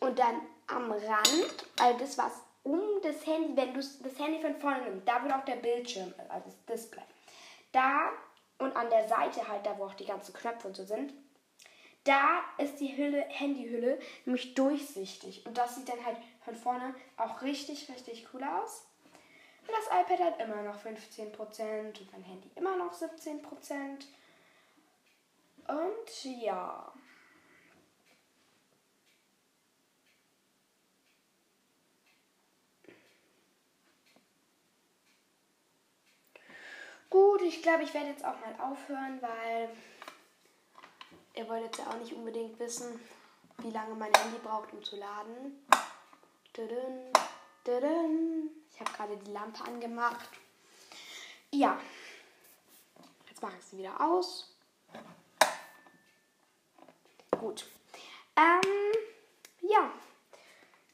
und dann am Rand, also das was um das Handy, wenn du das Handy von vorne nimmst, da wird auch der Bildschirm, also das Display. Da und an der Seite halt, da wo auch die ganzen Knöpfe und so sind, da ist die Hülle, Handyhülle nämlich durchsichtig. Und das sieht dann halt von vorne auch richtig, richtig cool aus. Und das iPad hat immer noch 15% und mein Handy immer noch 17%. Und ja. Gut, ich glaube, ich werde jetzt auch mal aufhören, weil ihr wollt jetzt ja auch nicht unbedingt wissen, wie lange mein Handy braucht, um zu laden. Ich habe gerade die Lampe angemacht. Ja. Jetzt mache ich sie wieder aus. Gut. Ähm, ja.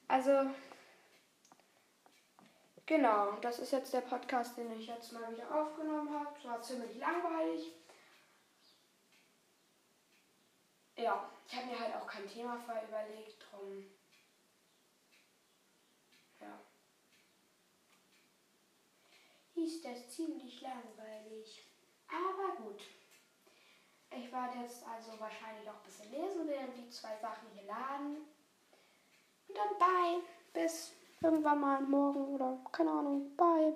Also, genau, das ist jetzt der Podcast, den ich jetzt mal wieder aufgenommen habe. Es war ziemlich langweilig. Ja, ich habe mir halt auch kein Thema vorher überlegt, drum. Ja. Hieß das ziemlich langweilig. Aber gut. Ich werde jetzt also wahrscheinlich auch ein bisschen lesen, während die zwei Sachen hier laden. Und dann bye. Bis irgendwann mal morgen oder keine Ahnung. Bye.